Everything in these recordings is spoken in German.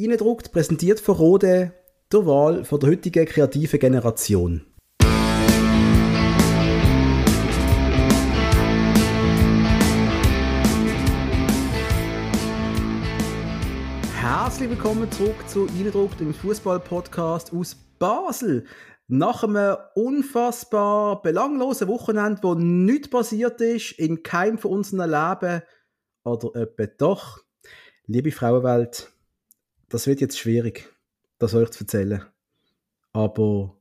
Reindruckt, präsentiert von Rode, der Wahl von der heutigen kreativen Generation. Herzlich willkommen zurück zu Eindruckt, dem Fußball-Podcast aus Basel. Nach einem unfassbar belanglosen Wochenende, wo nichts passiert ist, in keinem von unseren Leben, oder etwa doch, liebe Frauenwelt, das wird jetzt schwierig, das euch zu erzählen. Aber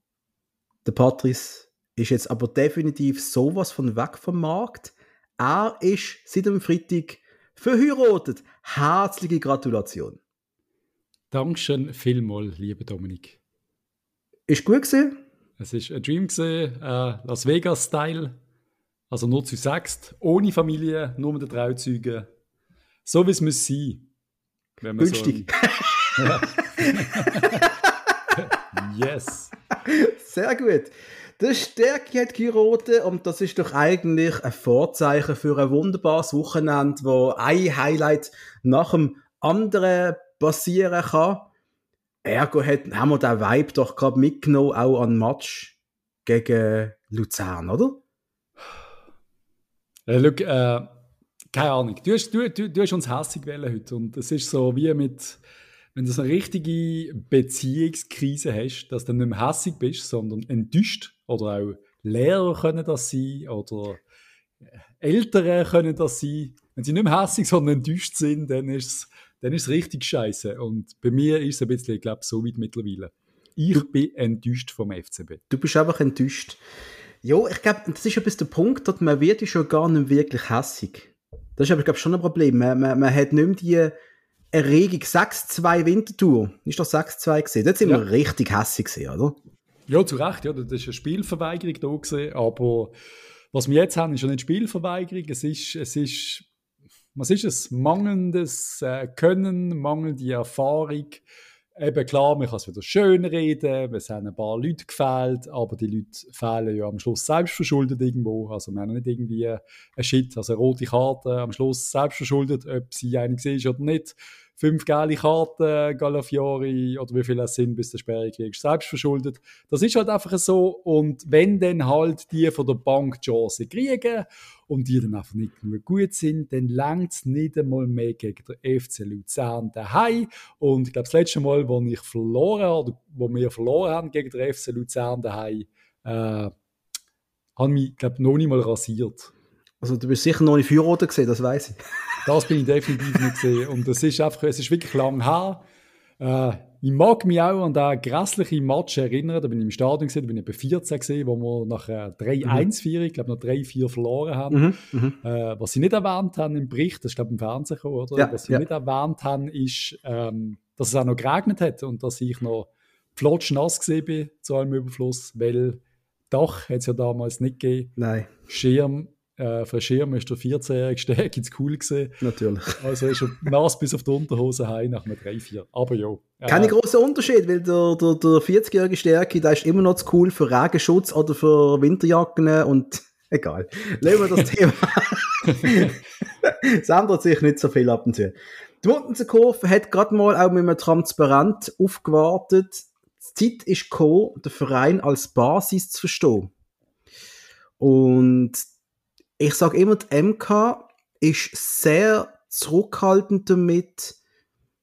der Patrice ist jetzt aber definitiv sowas von weg vom Markt. Er ist seit dem Freitag verheiratet. Herzliche Gratulation. Dankeschön vielmals, lieber Dominik. Ist gut gesehen? Es ist ein Dream gesehen, äh, Las Vegas Style, also nur zu sechst, ohne Familie, nur mit den Trauzeugen, so wie es muss sein. Günstig. So yes. Sehr gut. Der Stärke hat geheiratet und das ist doch eigentlich ein Vorzeichen für ein wunderbares Wochenende, wo ein Highlight nach dem anderen passieren kann. Ergo hat, haben wir den Vibe doch gerade mitgenommen, auch an Match gegen Luzern, oder? Äh, look, äh, keine Ahnung. Du hast, du, du, du hast uns hässlich gewählt heute. Und es ist so wie mit, wenn du so eine richtige Beziehungskrise hast, dass du nicht mehr hässlich bist, sondern enttäuscht. Oder auch Lehrer können das sein. Oder Eltern können das sein. Wenn sie nicht mehr hässlich, sondern enttäuscht sind, dann ist es dann ist es richtig scheiße. Und bei mir ist es ein bisschen, ich glaube, so weit mittlerweile. Ich bin enttäuscht vom FCB. Du bist einfach enttäuscht. Ja, ich glaube, das ist ein bisschen der Punkt, dass man wird schon gar nicht wirklich hässig. Das ist aber, glaube schon ein Problem. Man, man, man hat nicht mehr die Erregung 6-2 Wintertour. Ist das 6-2 gesehen? Dort sind ja. wir richtig hässig gesehen, oder? Ja, zu Recht. Ja, das ist eine Spielverweigerung da gesehen. Aber was wir jetzt haben, ist ja nicht Spielverweigerung. Es ist, es ist was ist es? Mangelndes äh, Können, mangelnde Erfahrung. Eben klar, man kann es wieder schön reden, es haben ein paar Leute gefehlt, aber die Leute fehlen ja am Schluss selbstverschuldet irgendwo. Also wir haben nicht irgendwie ein Shit, also eine rote Karte am Schluss selbstverschuldet, ob sie einig ist oder nicht fünf geile Karten, Galafiori oder wie viele es sind, bis der Sperre kriegst, selbst verschuldet. Das ist halt einfach so. Und wenn dann halt die von der Bank Chance kriegen und die dann einfach nicht mehr gut sind, dann längt es nicht einmal mehr gegen den FC Luzern daheim. Und ich glaube, das letzte Mal, wo ich verloren habe, wo wir verloren haben gegen den FC Luzern daheim, äh, haben mich, glaube noch nicht mal rasiert. Also du bist sicher noch nicht Feuerroten gesehen, das weiß ich. Das bin ich definitiv nicht gesehen. Und es ist einfach, es ist wirklich lang her. Äh, ich mag mich auch an den grässlichen Match erinnern. Da bin ich im Stadion gesehen, da bin ich bei 14 gesehen, wo wir nach äh, 3-1 mhm. ich glaube noch 3-4 verloren haben. Mhm. Mhm. Äh, was sie nicht erwähnt haben im Bericht, das ist glaube ich im Fernsehen gekommen, oder? Ja, was sie ja. nicht erwähnt haben, ist, ähm, dass es auch noch geregnet hat und dass ich noch flotschnass gesehen bin zu allem Überfluss, weil Dach hat es ja damals nicht gegeben. Nein. Schirm äh, für Schirm ist der 14-jährige Steg ins Cool gesehen. Natürlich. Also ist er nass bis auf die Unterhose heim nach einem 3-4. Aber ja. Äh, Kein großer Unterschied, weil der, der, der 40-jährige Stärke, der ist immer noch zu cool für Regenschutz oder für Winterjacken und egal. Legen wir das Thema. es ändert sich nicht so viel ab und zu. Die Mundenser hat gerade mal auch mit einem Transparent aufgewartet. Die Zeit ist gekommen, den Verein als Basis zu verstehen. Und ich sage immer, die MK ist sehr zurückhaltend damit,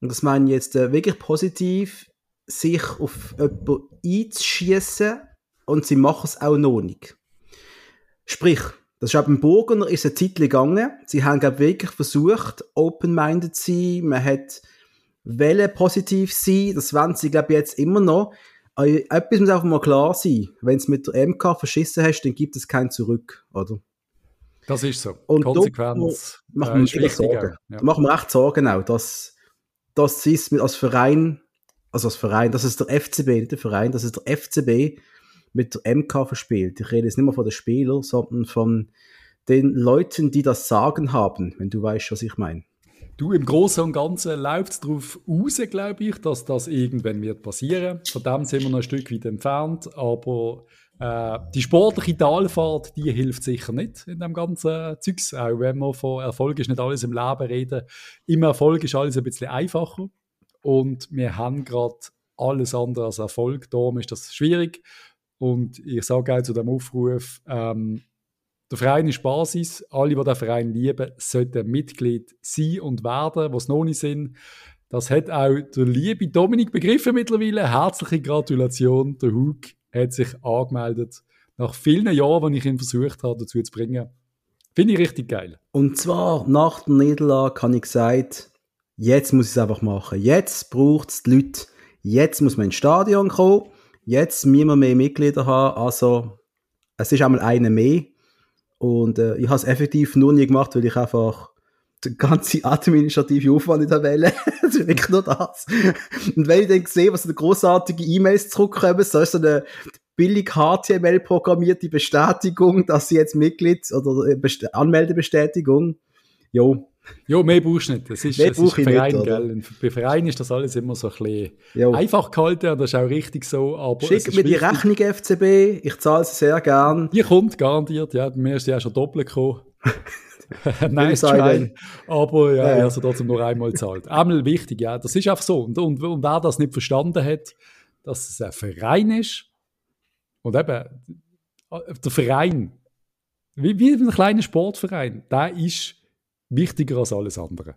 und das meine ich jetzt äh, wirklich positiv, sich auf jemanden einzuschießen und sie machen es auch noch nicht. Sprich, das ist auch beim Burgener ist eine Zeit gegangen. Sie haben, glaube wirklich versucht, open-minded zu sein. Man hat Welle positiv sein. Das wollen sie, glaube ich, jetzt immer noch. Aber etwas muss einfach mal klar sein. Wenn du mit der MK verschissen hast, dann gibt es kein Zurück, oder? Das ist so. Und Konsequenz. Machen wir, äh, Sorgen. Ja. machen wir echt Sorgen auch, dass, dass sie es als Verein, also als Verein, dass es der FCB, nicht der Verein, dass es der FCB mit der MK verspielt. Ich rede jetzt nicht mehr von den Spielern, sondern von den Leuten, die das Sagen haben, wenn du weißt, was ich meine. Du, im Großen und Ganzen läuft es darauf aus, glaube ich, dass das irgendwann wird passieren. Von dem sind wir noch ein Stück weit entfernt, aber äh, die sportliche Talfahrt, die hilft sicher nicht in dem ganzen Zeugs. Auch wenn wir von Erfolg ist nicht alles im Leben reden. Im Erfolg ist alles ein bisschen einfacher. und wir haben gerade alles andere als Erfolg. Darum ist das schwierig. Und ich sage auch zu dem Aufruf, ähm, der Verein ist Basis. Alle, die den Verein lieben, sollten Mitglied sein und werden, was noch nicht sind. Das hat auch der liebe Dominik begriffen mittlerweile. Herzliche Gratulation. Der Hug hat sich angemeldet. Nach vielen Jahren, die ich ihn versucht habe, dazu zu bringen. Finde ich richtig geil. Und zwar nach der Niederlage habe ich gesagt, jetzt muss ich es einfach machen. Jetzt braucht es die Leute. Jetzt muss man ins Stadion kommen. Jetzt müssen wir mehr Mitglieder haben. Also, es ist einmal eine mehr. Und äh, ich habe es effektiv nur nie gemacht, weil ich einfach den ganzen administrative Aufwand nicht wählen. das ist wirklich nur das. Und wenn ich dann sehe, was so großartige E-Mails zurückkommen, so ist so eine billig HTML programmierte Bestätigung, dass sie jetzt Mitglied oder äh, Best Anmeldebestätigung. Jo. Jo, mehr brauchst du nicht. Das ist, Mehr das ist ich Verein, nicht, gell? Bei Verein ist das alles immer so ein bisschen Jo. einfach gehalten und das ist auch richtig so. Aber Schick mir die. Rechnung FCB, ich zahle sie sehr gern. Die kommt garantiert, ja. Bei mir ist die auch schon doppelt gekommen. nice try. Aber ja, Ja, sie trotzdem nur einmal gezahlt. Einmal wichtig, ja. Das ist einfach so. Und, und, und wer das nicht verstanden hat, dass es ein Verein ist und eben der Verein, wie, wie ein kleiner Sportverein, der ist wichtiger als alles andere.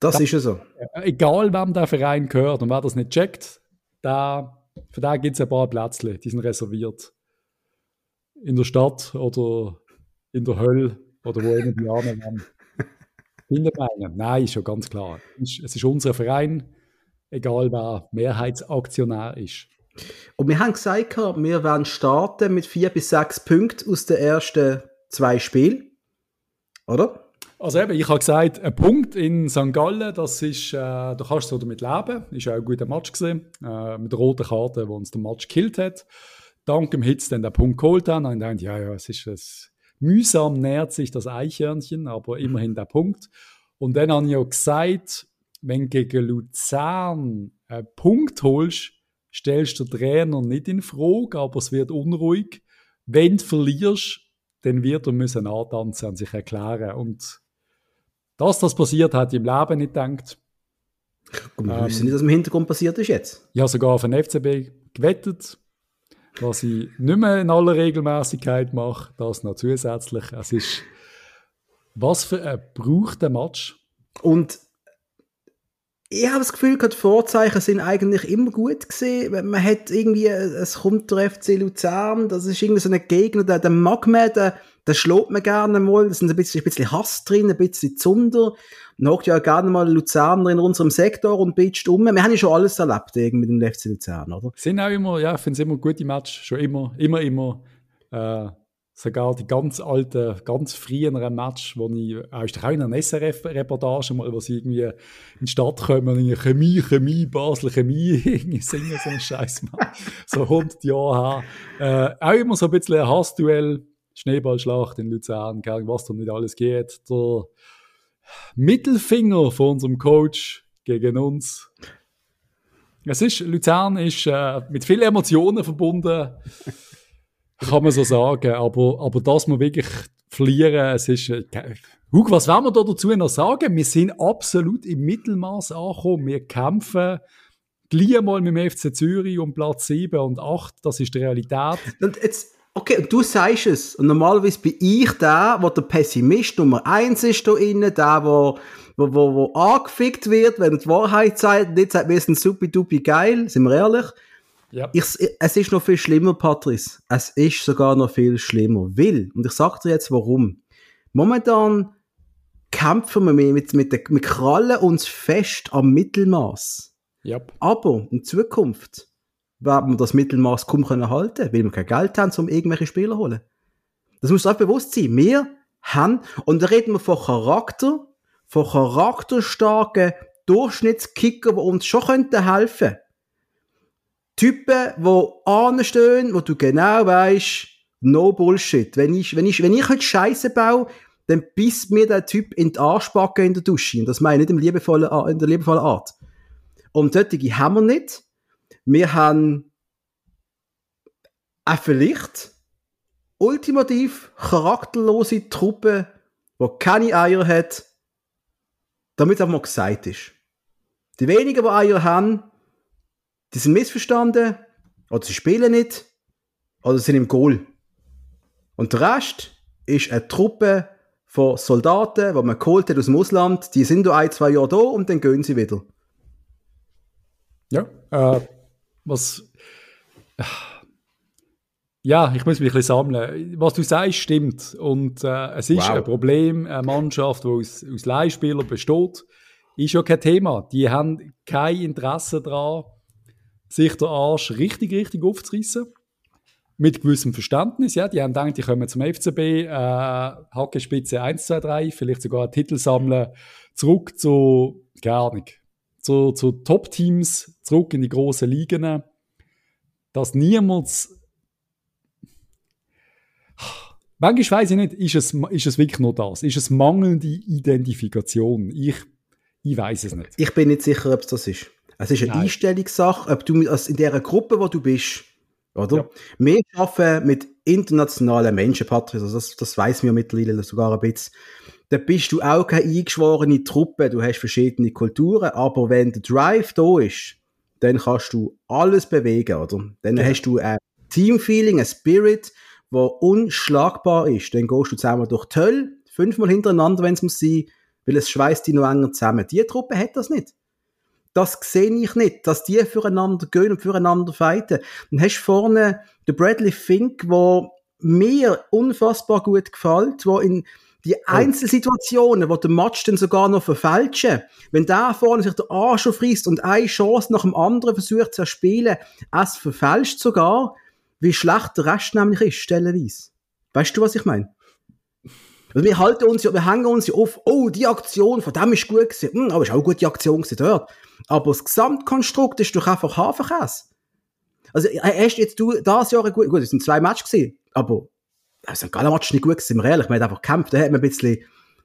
Das ist ja so. Egal, wem der Verein gehört und wer das nicht checkt, da, für den gibt es ein paar Plätzchen, die sind reserviert. In der Stadt oder in der Hölle oder wo die waren. Hinter meinen. Nein, ist schon ganz klar. Es ist- Es ist unser Verein, egal wer Mehrheitsaktionär ist. Und wir haben gesagt, wir werden starten mit vier bis sechs Punkten aus den ersten zwei Spielen. Oder? Also eben, ich habe gesagt, ein Punkt in St. Gallen, das ist, äh, da kannst du so damit leben. Ist auch ein guter Match gewesen, äh, mit der roten Karte, wo uns der Match gekillt hat. Dank dem Hitz dann der Punkt geholt haben. Und dann, ja, ja, es ist es mühsam nähert sich das Eichhörnchen, aber immerhin der Punkt. Und dann habe ich auch gesagt, wenn gegen Luzern einen Punkt holst, stellst du den Trainer nicht in Frage, aber es wird unruhig. Wenn du verlierst, dann wird er müssen antanzen und sich erklären. Und dass das passiert, hat ich im Leben nicht gedacht. Und wir Ähm. wissen nicht, was im Hintergrund passiert ist jetzt. Ich habe sogar auf den FCB gewettet, was ich nicht mehr in aller Regelmäßigkeit mache, das noch zusätzlich. Es ist, was für ein brauchter Match. Und ich habe das Gefühl, die Vorzeichen sind eigentlich immer gut gesehen. Man hat irgendwie, es kommt der FC Luzern, das ist irgendwie so ein Gegner, der, der mag man, der, der schlägt man gerne mal, da ist ein bisschen, ein bisschen Hass drin, ein bisschen Zunder. Man ja gerne mal Luzerner in unserem Sektor und bitcht um. Wir haben ja schon alles erlebt mit dem FC Luzern, oder? Sind auch immer, ja, ich finde es immer gute Match, schon immer, immer, immer. Äh, sogar die ganz alten, ganz früheren Match, wo ich, auch in einer SRF-Reportage mal, wo sie irgendwie in die Stadt kommen und irgendwie Chemie, Chemie, Basel, Chemie, singen so einen Scheiß mal. so 100 Jahre her. Äh, auch immer so ein bisschen ein Hassduell, Schneeballschlacht in Luzern, was da nicht alles geht. Der Mittelfinger von unserem Coach gegen uns. Es ist, Luzern ist äh, mit vielen Emotionen verbunden, kann man so sagen, aber, aber dass wir wirklich verlieren, es ist, äh, Hugo, was wollen wir da dazu noch sagen? Wir sind absolut im Mittelmaß angekommen, wir kämpfen gleich mal mit dem FC Zürich um Platz 7 und 8, das ist die Realität. Und jetzt, okay, und du sagst es. Und normalerweise bin ich der, wo der Pessimist Nummer eins ist da innen, der, wo, wo, wo, wo angefickt wird, wenn er die Wahrheit sagt, und jetzt sagt, wir sind supi-dupi geil, sind wir ehrlich. Ja. Ich, es ist noch viel schlimmer, Patrice. Es ist sogar noch viel schlimmer. Will, und ich sag dir jetzt warum. Momentan kämpfen wir mit, mit, mit Krallen uns fest am Mittelmaß. ja. Aber in Zukunft werden wir das Mittelmaß kaum können halten, weil wir kein Geld haben, um irgendwelche Spieler zu holen. Das muss euch bewusst sein. Wir haben, und da reden wir von Charakter, von charakterstarken Durchschnittskicker, die uns schon könnten helfen. Typen, die anstehen, wo du genau weißt, no Bullshit. Wenn ich, wenn ich, wenn ich heute Scheiße baue, dann bisst mir der Typ in die Arschbacke in der Dusche. Und das meine ich nicht im liebevollen, in der liebevollen Art. Und solche haben wir nicht. Wir haben auch vielleicht ultimativ charakterlose Truppe, die keine Eier hat, damit es einfach mal gesagt ist. Die wenigen, die Eier haben, die sind missverstanden, oder sie spielen nicht, oder sind im Goal. Und der Rest ist eine Truppe von Soldaten, die man geholt hat aus dem Ausland, die sind da ein, zwei Jahre da und dann gehen sie wieder. Ja, äh, was. Ja, ich muss mich ein bisschen sammeln. Was du sagst, stimmt. Und äh, es ist wow. ein Problem, eine Mannschaft, die aus, aus Leihspielern besteht, ist ja kein Thema. Die haben kein Interesse daran, sich den Arsch richtig, richtig aufzureißen. Mit gewissem Verständnis, ja. Die haben gedacht, die kommen zum FCB, äh, Hackespitze 1, 2, 3, vielleicht sogar einen Titel sammeln, zurück zu, gar nicht, zu, zu Top-Teams, zurück in die grossen Ligen. Dass niemals Manchmal weiß ich nicht, ist es, ist es wirklich nur das? Ist es mangelnde Identifikation? Ich, ich weiß es nicht. Ich bin nicht sicher, ob es das ist. Es ist eine Nein. Einstellungssache, ob du in dieser Gruppe, wo du bist, oder? Ja. Wir arbeiten mit internationalen Menschen, Patrick, also das, das weiß mir mittlerweile sogar ein bisschen. Da bist du auch keine eingeschworene Truppe, du hast verschiedene Kulturen, aber wenn der Drive da ist, dann kannst du alles bewegen, oder? Dann ja. hast du ein Teamfeeling, ein Spirit, wo unschlagbar ist. Dann gehst du zusammen durch die Hölle, fünfmal hintereinander, wenn es muss sein, weil es schweißt dich noch enger zusammen. Die Truppe hat das nicht. Das sehe ich nicht, dass die füreinander gehen und füreinander fighten. Dann hast du vorne den Bradley Fink, wo mir unfassbar gut gefällt, wo in die Einzelsituationen, wo der Match dann sogar noch verfälschen, wenn der vorne sich der Arsch aufreißt und eine Chance nach dem anderen versucht zu erspielen, es verfälscht sogar, wie schlecht der Rest nämlich ist, stellenweise. Weißt du, was ich meine? Also wir halten uns ja, wir hängen uns ja auf, oh, die Aktion von dem ist gut gewesen, hm, aber ist auch eine gute Aktion gewesen dort. Aber das Gesamtkonstrukt ist doch einfach Hafenkäse. Also, hast jetzt du das Jahr gut, gut, es sind zwei Matches gewesen, aber also ein geiler Match nicht gut sind wir ehrlich, man hat einfach gekämpft, da hat man ein bisschen,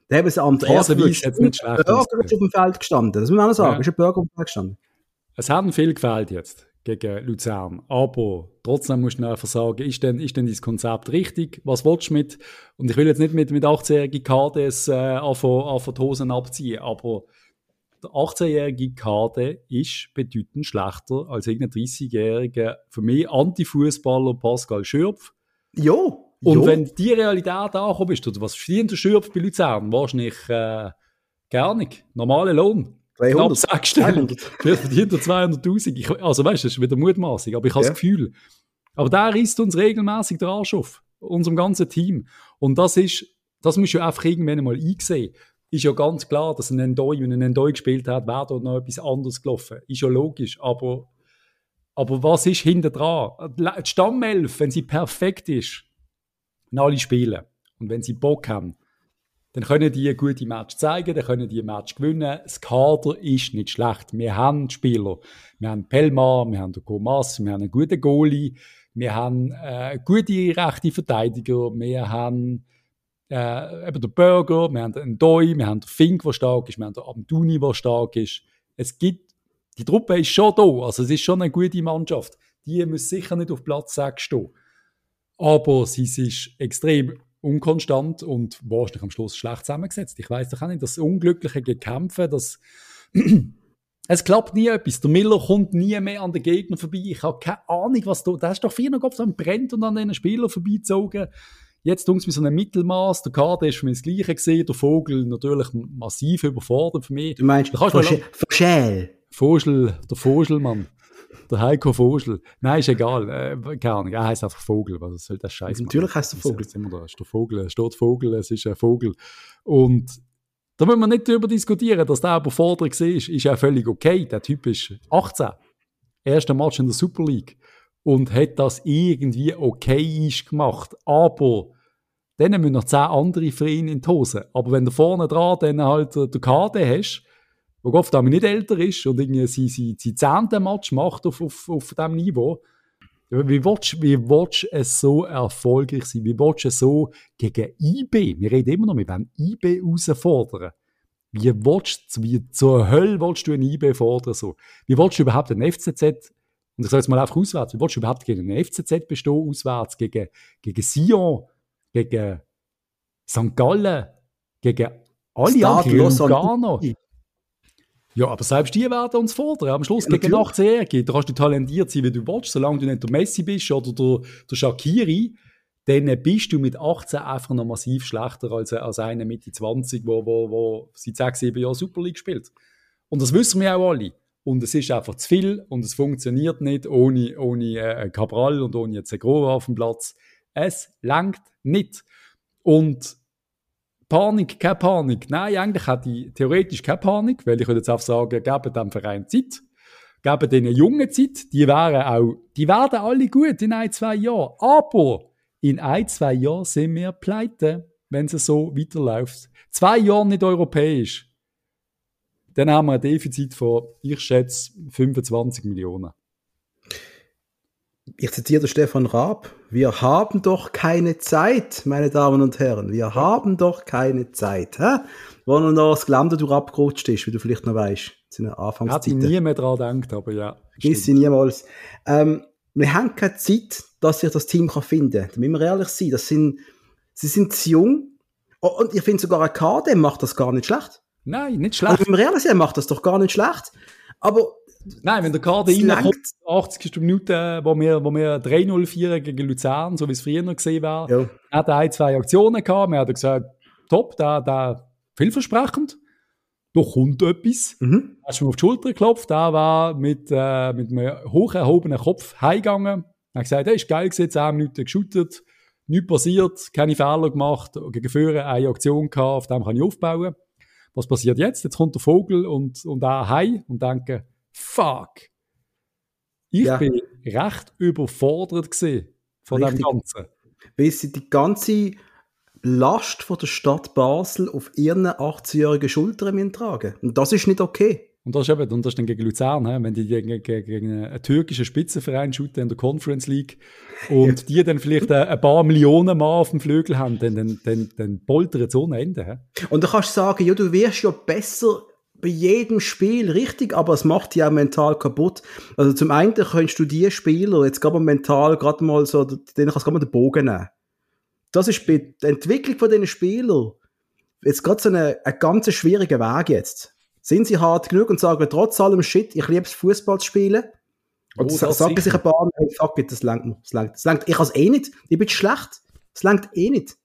da haben wir sie an der ersten. Burger auf dem Feld gestanden, das muss man auch sagen, ja. ist ein Burger auf dem Feld gestanden. Es haben viel gefällt jetzt gegen Luzern. Aber trotzdem musst du einfach sagen, ist denn, ist denn dieses Konzept richtig? Was willst du mit? Und ich will jetzt nicht mit, mit 18-jährigen KDs äh, anfangen, die Hosen abziehen, aber der 18-jährige KD ist bedeutend schlechter als irgendein 30-jähriger, für mich Anti-Fußballer Pascal Schürpf. Ja. Und jo. wenn die Realität angekommen ist, oder was verdient der bei Luzern? Wahrscheinlich äh, gar nicht. Normale Lohn. 200. Knapp sechsstellig. Vielleicht verdient er 200'000. Also weißt du, das ist wieder mutmaßig, aber ich habe ja. das Gefühl. Aber der reißt uns regelmäßig den Arsch auf. Unserem ganzen Team. Und das ist, das musst du einfach irgendwann mal einsehen. Ist ja ganz klar, dass ein Endoi, wenn ein Endoi gespielt hat, wäre da noch etwas anderes gelaufen. Ist ja logisch, aber, aber was ist hinter dran? Die Stammelf, wenn sie perfekt ist, in alle spielen und wenn sie Bock haben, dann können die gute Match zeigen, dann können die Match gewinnen. Das Kader ist nicht schlecht. Wir haben Spieler. Wir haben Pelmar, wir haben den Gomas, wir haben einen guten Goalie, wir haben äh, gute rechte Verteidiger, wir haben äh, eben den Burger, wir haben einen Doi, wir haben den Fink, der stark ist, wir haben den Abduni, der stark ist. Es gibt, die Truppe ist schon da, also es ist schon eine gute Mannschaft. Die muss sicher nicht auf Platz 6 stehen. Aber sie ist extrem unkonstant und wahrscheinlich am Schluss schlecht zusammengesetzt. Ich weiß doch auch nicht, das unglückliche Gekämpfe, das es klappt nie etwas. Der Miller kommt nie mehr an den Gegner vorbei. Ich habe keine Ahnung, was da, da ist doch vier Kopf am brennt und an den Spieler vorbeizogen. Jetzt tun mit so einem Mittelmaß. Der Kader ist für mich das Gleiche gesehen. Der Vogel natürlich massiv überfordert für mich. Du meinst Vogel? Vogel, der Vogelmann. Der Heiko Vogel. Nein, ist egal. Äh, keine Ahnung. Er heißt einfach Vogel. Was soll das Scheiß Natürlich heißt er Vogel. Ist immer da. Ist der Vogel. Es steht Vogel. Es ist ein Vogel. Und da müssen wir nicht darüber diskutieren, dass der überfordert war. Ist ja völlig okay. Der Typ ist 18. Erster Match in der Super League. Und hat das irgendwie okay gemacht. Aber dann müssen noch zehn andere für ihn in die Hose. Aber wenn du vorne dran dann halt den KD hast, wo oft auch nicht älter ist und irgendwie sein, sein, sein zehnten Match macht auf, auf, auf diesem Niveau, wie willst, wie willst du es so erfolgreich sein? Wie willst du es so gegen IB? Wir reden immer noch, wir wollen IB herausfordern. Wie willst wie zur Hölle willst du einen IB fordern? So? Wie willst du überhaupt einen FCZ, und ich sage jetzt mal einfach auswärts, wie willst du überhaupt gegen einen FCZ bestehen auswärts, gegen, gegen Sion, gegen St. Gallen, gegen alle anderen, Lugano? Ja, aber selbst die werden uns fordern. Am Schluss Ja, gegen natürlich. 18-Jährige. Da kannst du talentiert sein, wie du willst, solange du nicht der Messi bist oder der, der Shakiri, dann bist du mit 18 einfach noch massiv schlechter als, als einer Mitte 20, wo, wo, wo seit 6, 7 Jahren Super League spielt. Und das wissen wir auch alle. Und es ist einfach zu viel und es funktioniert nicht ohne, ohne äh, Cabral und ohne Zegro auf dem Platz. Es langt nicht. Und Panik, keine Panik. Nein, eigentlich hätte ich theoretisch keine Panik, weil ich würde jetzt auch sagen, geben dem Verein Zeit. Geben denen Jungen Zeit. Die wären auch, die werden alle gut in ein, zwei Jahren. Aber in ein, zwei Jahren sind wir pleite, wenn es so weiterläuft. Zwei Jahre nicht europäisch. Dann haben wir ein Defizit von, ich schätze, 25 Millionen. Ich zitiere Stefan Raab. Wir haben doch keine Zeit, meine Damen und Herren. Wir haben doch keine Zeit. Hä? Wo noch das Gelände durch abgerutscht ist, wie du vielleicht noch weißt. zu einer Hätte ich nie mehr daran gedacht, aber ja. Ist sie niemals. Ähm, wir haben keine Zeit, dass sich das Team kann finden kann. Da müssen wir ehrlich sein. Das sind, sie sind zu jung. Oh, und ich finde sogar ein KD macht das gar nicht schlecht. Nein, nicht Also, schlecht. wenn wir ehrlich sind, macht das doch gar nicht schlecht. Aber Nein, wenn der Kader reinkommt, langt. 80. Minute, wo wir, wo wir 3-0 führen gegen Luzern, so wie es früher gesehen war, ja, hat er ein, zwei Aktionen gehabt. Wir haben gesagt, top, da, da, vielversprechend. Da kommt etwas. mhm. Hast du mir auf die Schulter geklopft, der war mit, äh, mit einem hoch erhobenen Kopf heimgegangen. Er hat gesagt, hey, ist geil gewesen, 10 Minuten geshootet, nichts passiert, keine Fehler gemacht, gegen Führer eine Aktion gehabt, auf dem kann ich aufbauen. Was passiert jetzt? Jetzt kommt der Vogel und, und er heim und denke, fuck. Ich Ja. bin recht überfordert von Richtig. dem Ganzen. weil sie die ganze Last von der Stadt Basel auf ihren 18-jährigen Schultern tragen Und das ist nicht okay. Und das ist eben, und das ist dann gegen Luzern, he? wenn die gegen, gegen, einen türkischen Spitzenverein shooten in der Conference League und die dann vielleicht ein, paar Millionen Mal auf dem Flügel haben, dann, dann, dann, dann poltert es ohne Ende. He? Und du kannst sagen, ja, du wirst ja besser bei jedem Spiel, richtig, aber es macht dich auch mental kaputt. Also zum einen kannst du die Spieler jetzt gerade mental gerade mal so, denen kannst du gerade mal den Bogen nehmen. Das ist bei der Entwicklung von diesen Spielern jetzt gerade so eine, ein ganz schwieriger Weg jetzt. Sind sie hart genug und sagen trotz allem Shit, ich liebe es Fußball zu spielen? Und Oh, das sagen sich sicher. ein paar, hey, fuck it, das langt das langt, das langt. Ich kann es eh nicht, ich bin schlecht. Das langt eh nicht.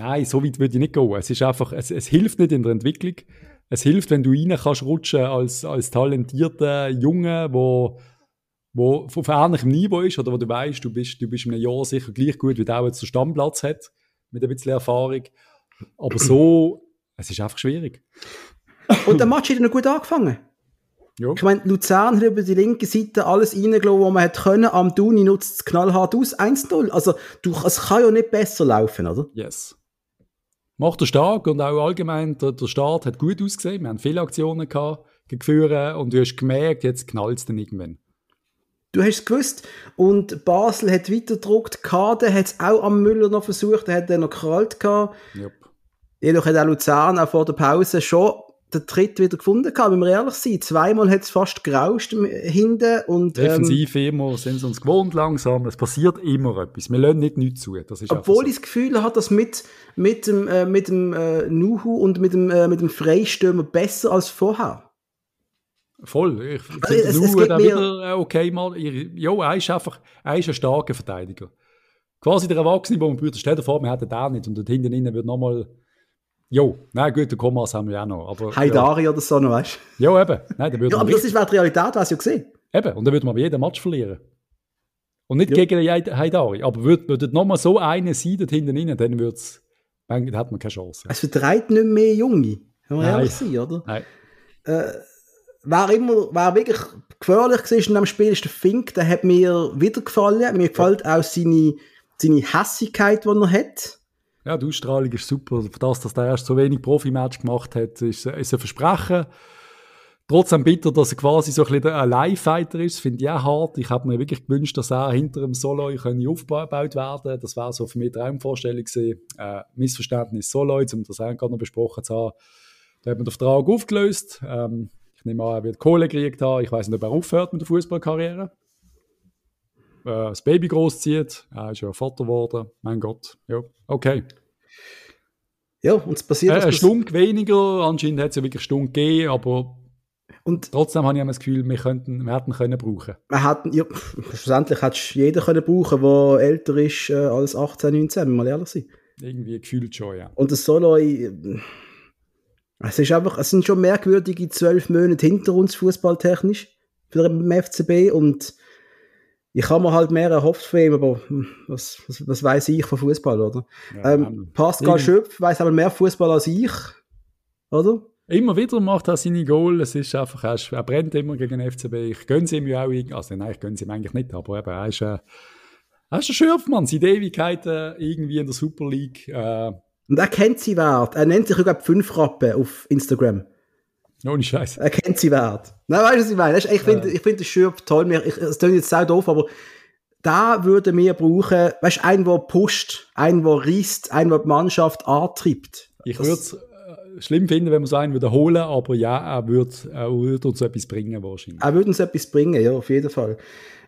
Nein, so weit würde ich nicht gehen. Es ist einfach, es, es hilft nicht in der Entwicklung. Es hilft, wenn du rein kannst rutschen als, als talentierter Junge, wo, wo auf ähnlichem Niveau ist oder wo du weißt, du bist, du bist in einem Jahr sicher gleich gut, wie der, jetzt den Stammplatz hat, mit ein bisschen Erfahrung. Aber so, es ist einfach schwierig. Und der Match hat ja noch gut angefangen. Ja. Ich meine, Luzern hat über die linke Seite alles reingelassen, was man hätte können. Am Duni nutzt es knallhart aus. 1-0. Also, du, es kann ja nicht besser laufen, oder? Yes. Macht er stark und auch allgemein, der, der Start hat gut ausgesehen. Wir haben viele Aktionen gehabt, gegen Führer und du hast gemerkt, jetzt knallt es dann irgendwann. Du hast es gewusst. Und Basel hat weitergedruckt. Kade hat es auch am Müller noch versucht. Er hat dann noch gekrallt gehabt. Yep. Jedoch hat auch Luzern auch vor der Pause schon den Tritt wieder gefunden gehabt, wenn wir ehrlich sind. Zweimal hat es fast gerauscht im- hinten und, ähm, Defensiv immer, sind sie uns gewohnt langsam. Es passiert immer etwas. Wir lassen nicht nichts zu. Das ist Obwohl einfach ich das Gefühl habe, dass mit, mit dem, äh, mit dem äh, Nuhu und mit dem, äh, mit dem Freistürmer besser als vorher. so. voll. Ich Also, finde, gibt auch mir- wieder äh, okay mal. Ja, er ist einfach, er ist ein starker Verteidiger. Quasi der Erwachsene, wo man würde, stell dir vor, wir hätten den nicht und dort hinten innen wird nochmal. Jo, nein, gut, den Komas haben wir ja auch noch. Aber, ja. Haidari oder so noch, weißt ja, eben. Nein, dann würde Ja, aber das ist die Realität, was ja gesehen Eben, und dann würde man aber jeden Match verlieren. Und nicht Ja. gegen den Haidari. Aber würde, würde nochmal so eine sein dort hinten rein, dann wird's, dann hat man keine Chance. Es vertreibt nicht mehr Junge. Wenn wir ehrlich sein, oder? Nein. Wer immer, wer wirklich gefährlich war in diesem Spiel, ist der Fink. Der hat mir wieder gefallen. Mir gefällt auch seine, seine Hässigkeit, die er hat. Ja, die Ausstrahlung ist super. Für das, dass der erst so wenig Profimatch gemacht hat, ist, ist ein Versprechen. Trotzdem bitter, dass er quasi so ein ein Live-Fighter ist, finde ich auch hart. Ich habe mir wirklich gewünscht, dass er hinter dem Solo können aufgebaut werden Das wäre so für mich eine Traumvorstellung gewesen. Äh, Missverständnis Solo, um das auch gerade noch besprochen zu haben. Da hat man den Vertrag aufgelöst. Ähm, ich nehme an, er wird Kohle gekriegt haben. Ich weiß nicht, ob er aufhört mit der Fußballkarriere. Äh, das Baby großzieht. Er ist ja Vater geworden. Mein Gott. Ja, okay. Ja, und es passiert Äh, eine pass- Stunde weniger, anscheinend hat es ja wirklich eine Stunde gegeben, aber Und Trotzdem habe ich das Gefühl, wir, könnten, wir hätten können brauchen. Wir hätten, ja, schlussendlich hätte jeder können brauchen, der älter ist äh, als 18, 19, wenn wir mal ehrlich sind. Irgendwie gefühlt schon, ja. Und das Soloy, äh, es ist einfach, es sind schon merkwürdige zwölf Monate hinter uns fußballtechnisch für den FCB und ich habe mir halt mehr erhofft von ihm, aber was, was, was weiß ich von Fußball, oder? Ja, ähm, Pascal Schöpf weiß aber mehr Fußball als ich, oder? Immer wieder macht er seine Goal. Es ist einfach, er, ist, er brennt immer gegen den FCB. Ich gönne ihm ja auch. Also nein, ich gönne es ihm eigentlich nicht, aber eben, er ist, äh, er ist ein Schürfmann. Seit Ewigkeiten irgendwie in der Super League. Äh, und er kennt sie Wert. Er nennt sich, ich glaube, fünf Rappen auf Instagram. Ohne Scheiß. Er kennt sie Wert. Nein, weißt du, was ich meine? Ich finde ja. ich find den Schürf toll. Es klingt jetzt sehr doof, aber da würden wir brauchen, weißt du, einen, der pusht, einen, der reißt, einen, der die Mannschaft antreibt. Ich würde es äh, schlimm finden, wenn wir so einen wiederholen, aber ja, er würde würd uns etwas bringen wahrscheinlich. Er würde uns etwas bringen, ja, auf jeden Fall.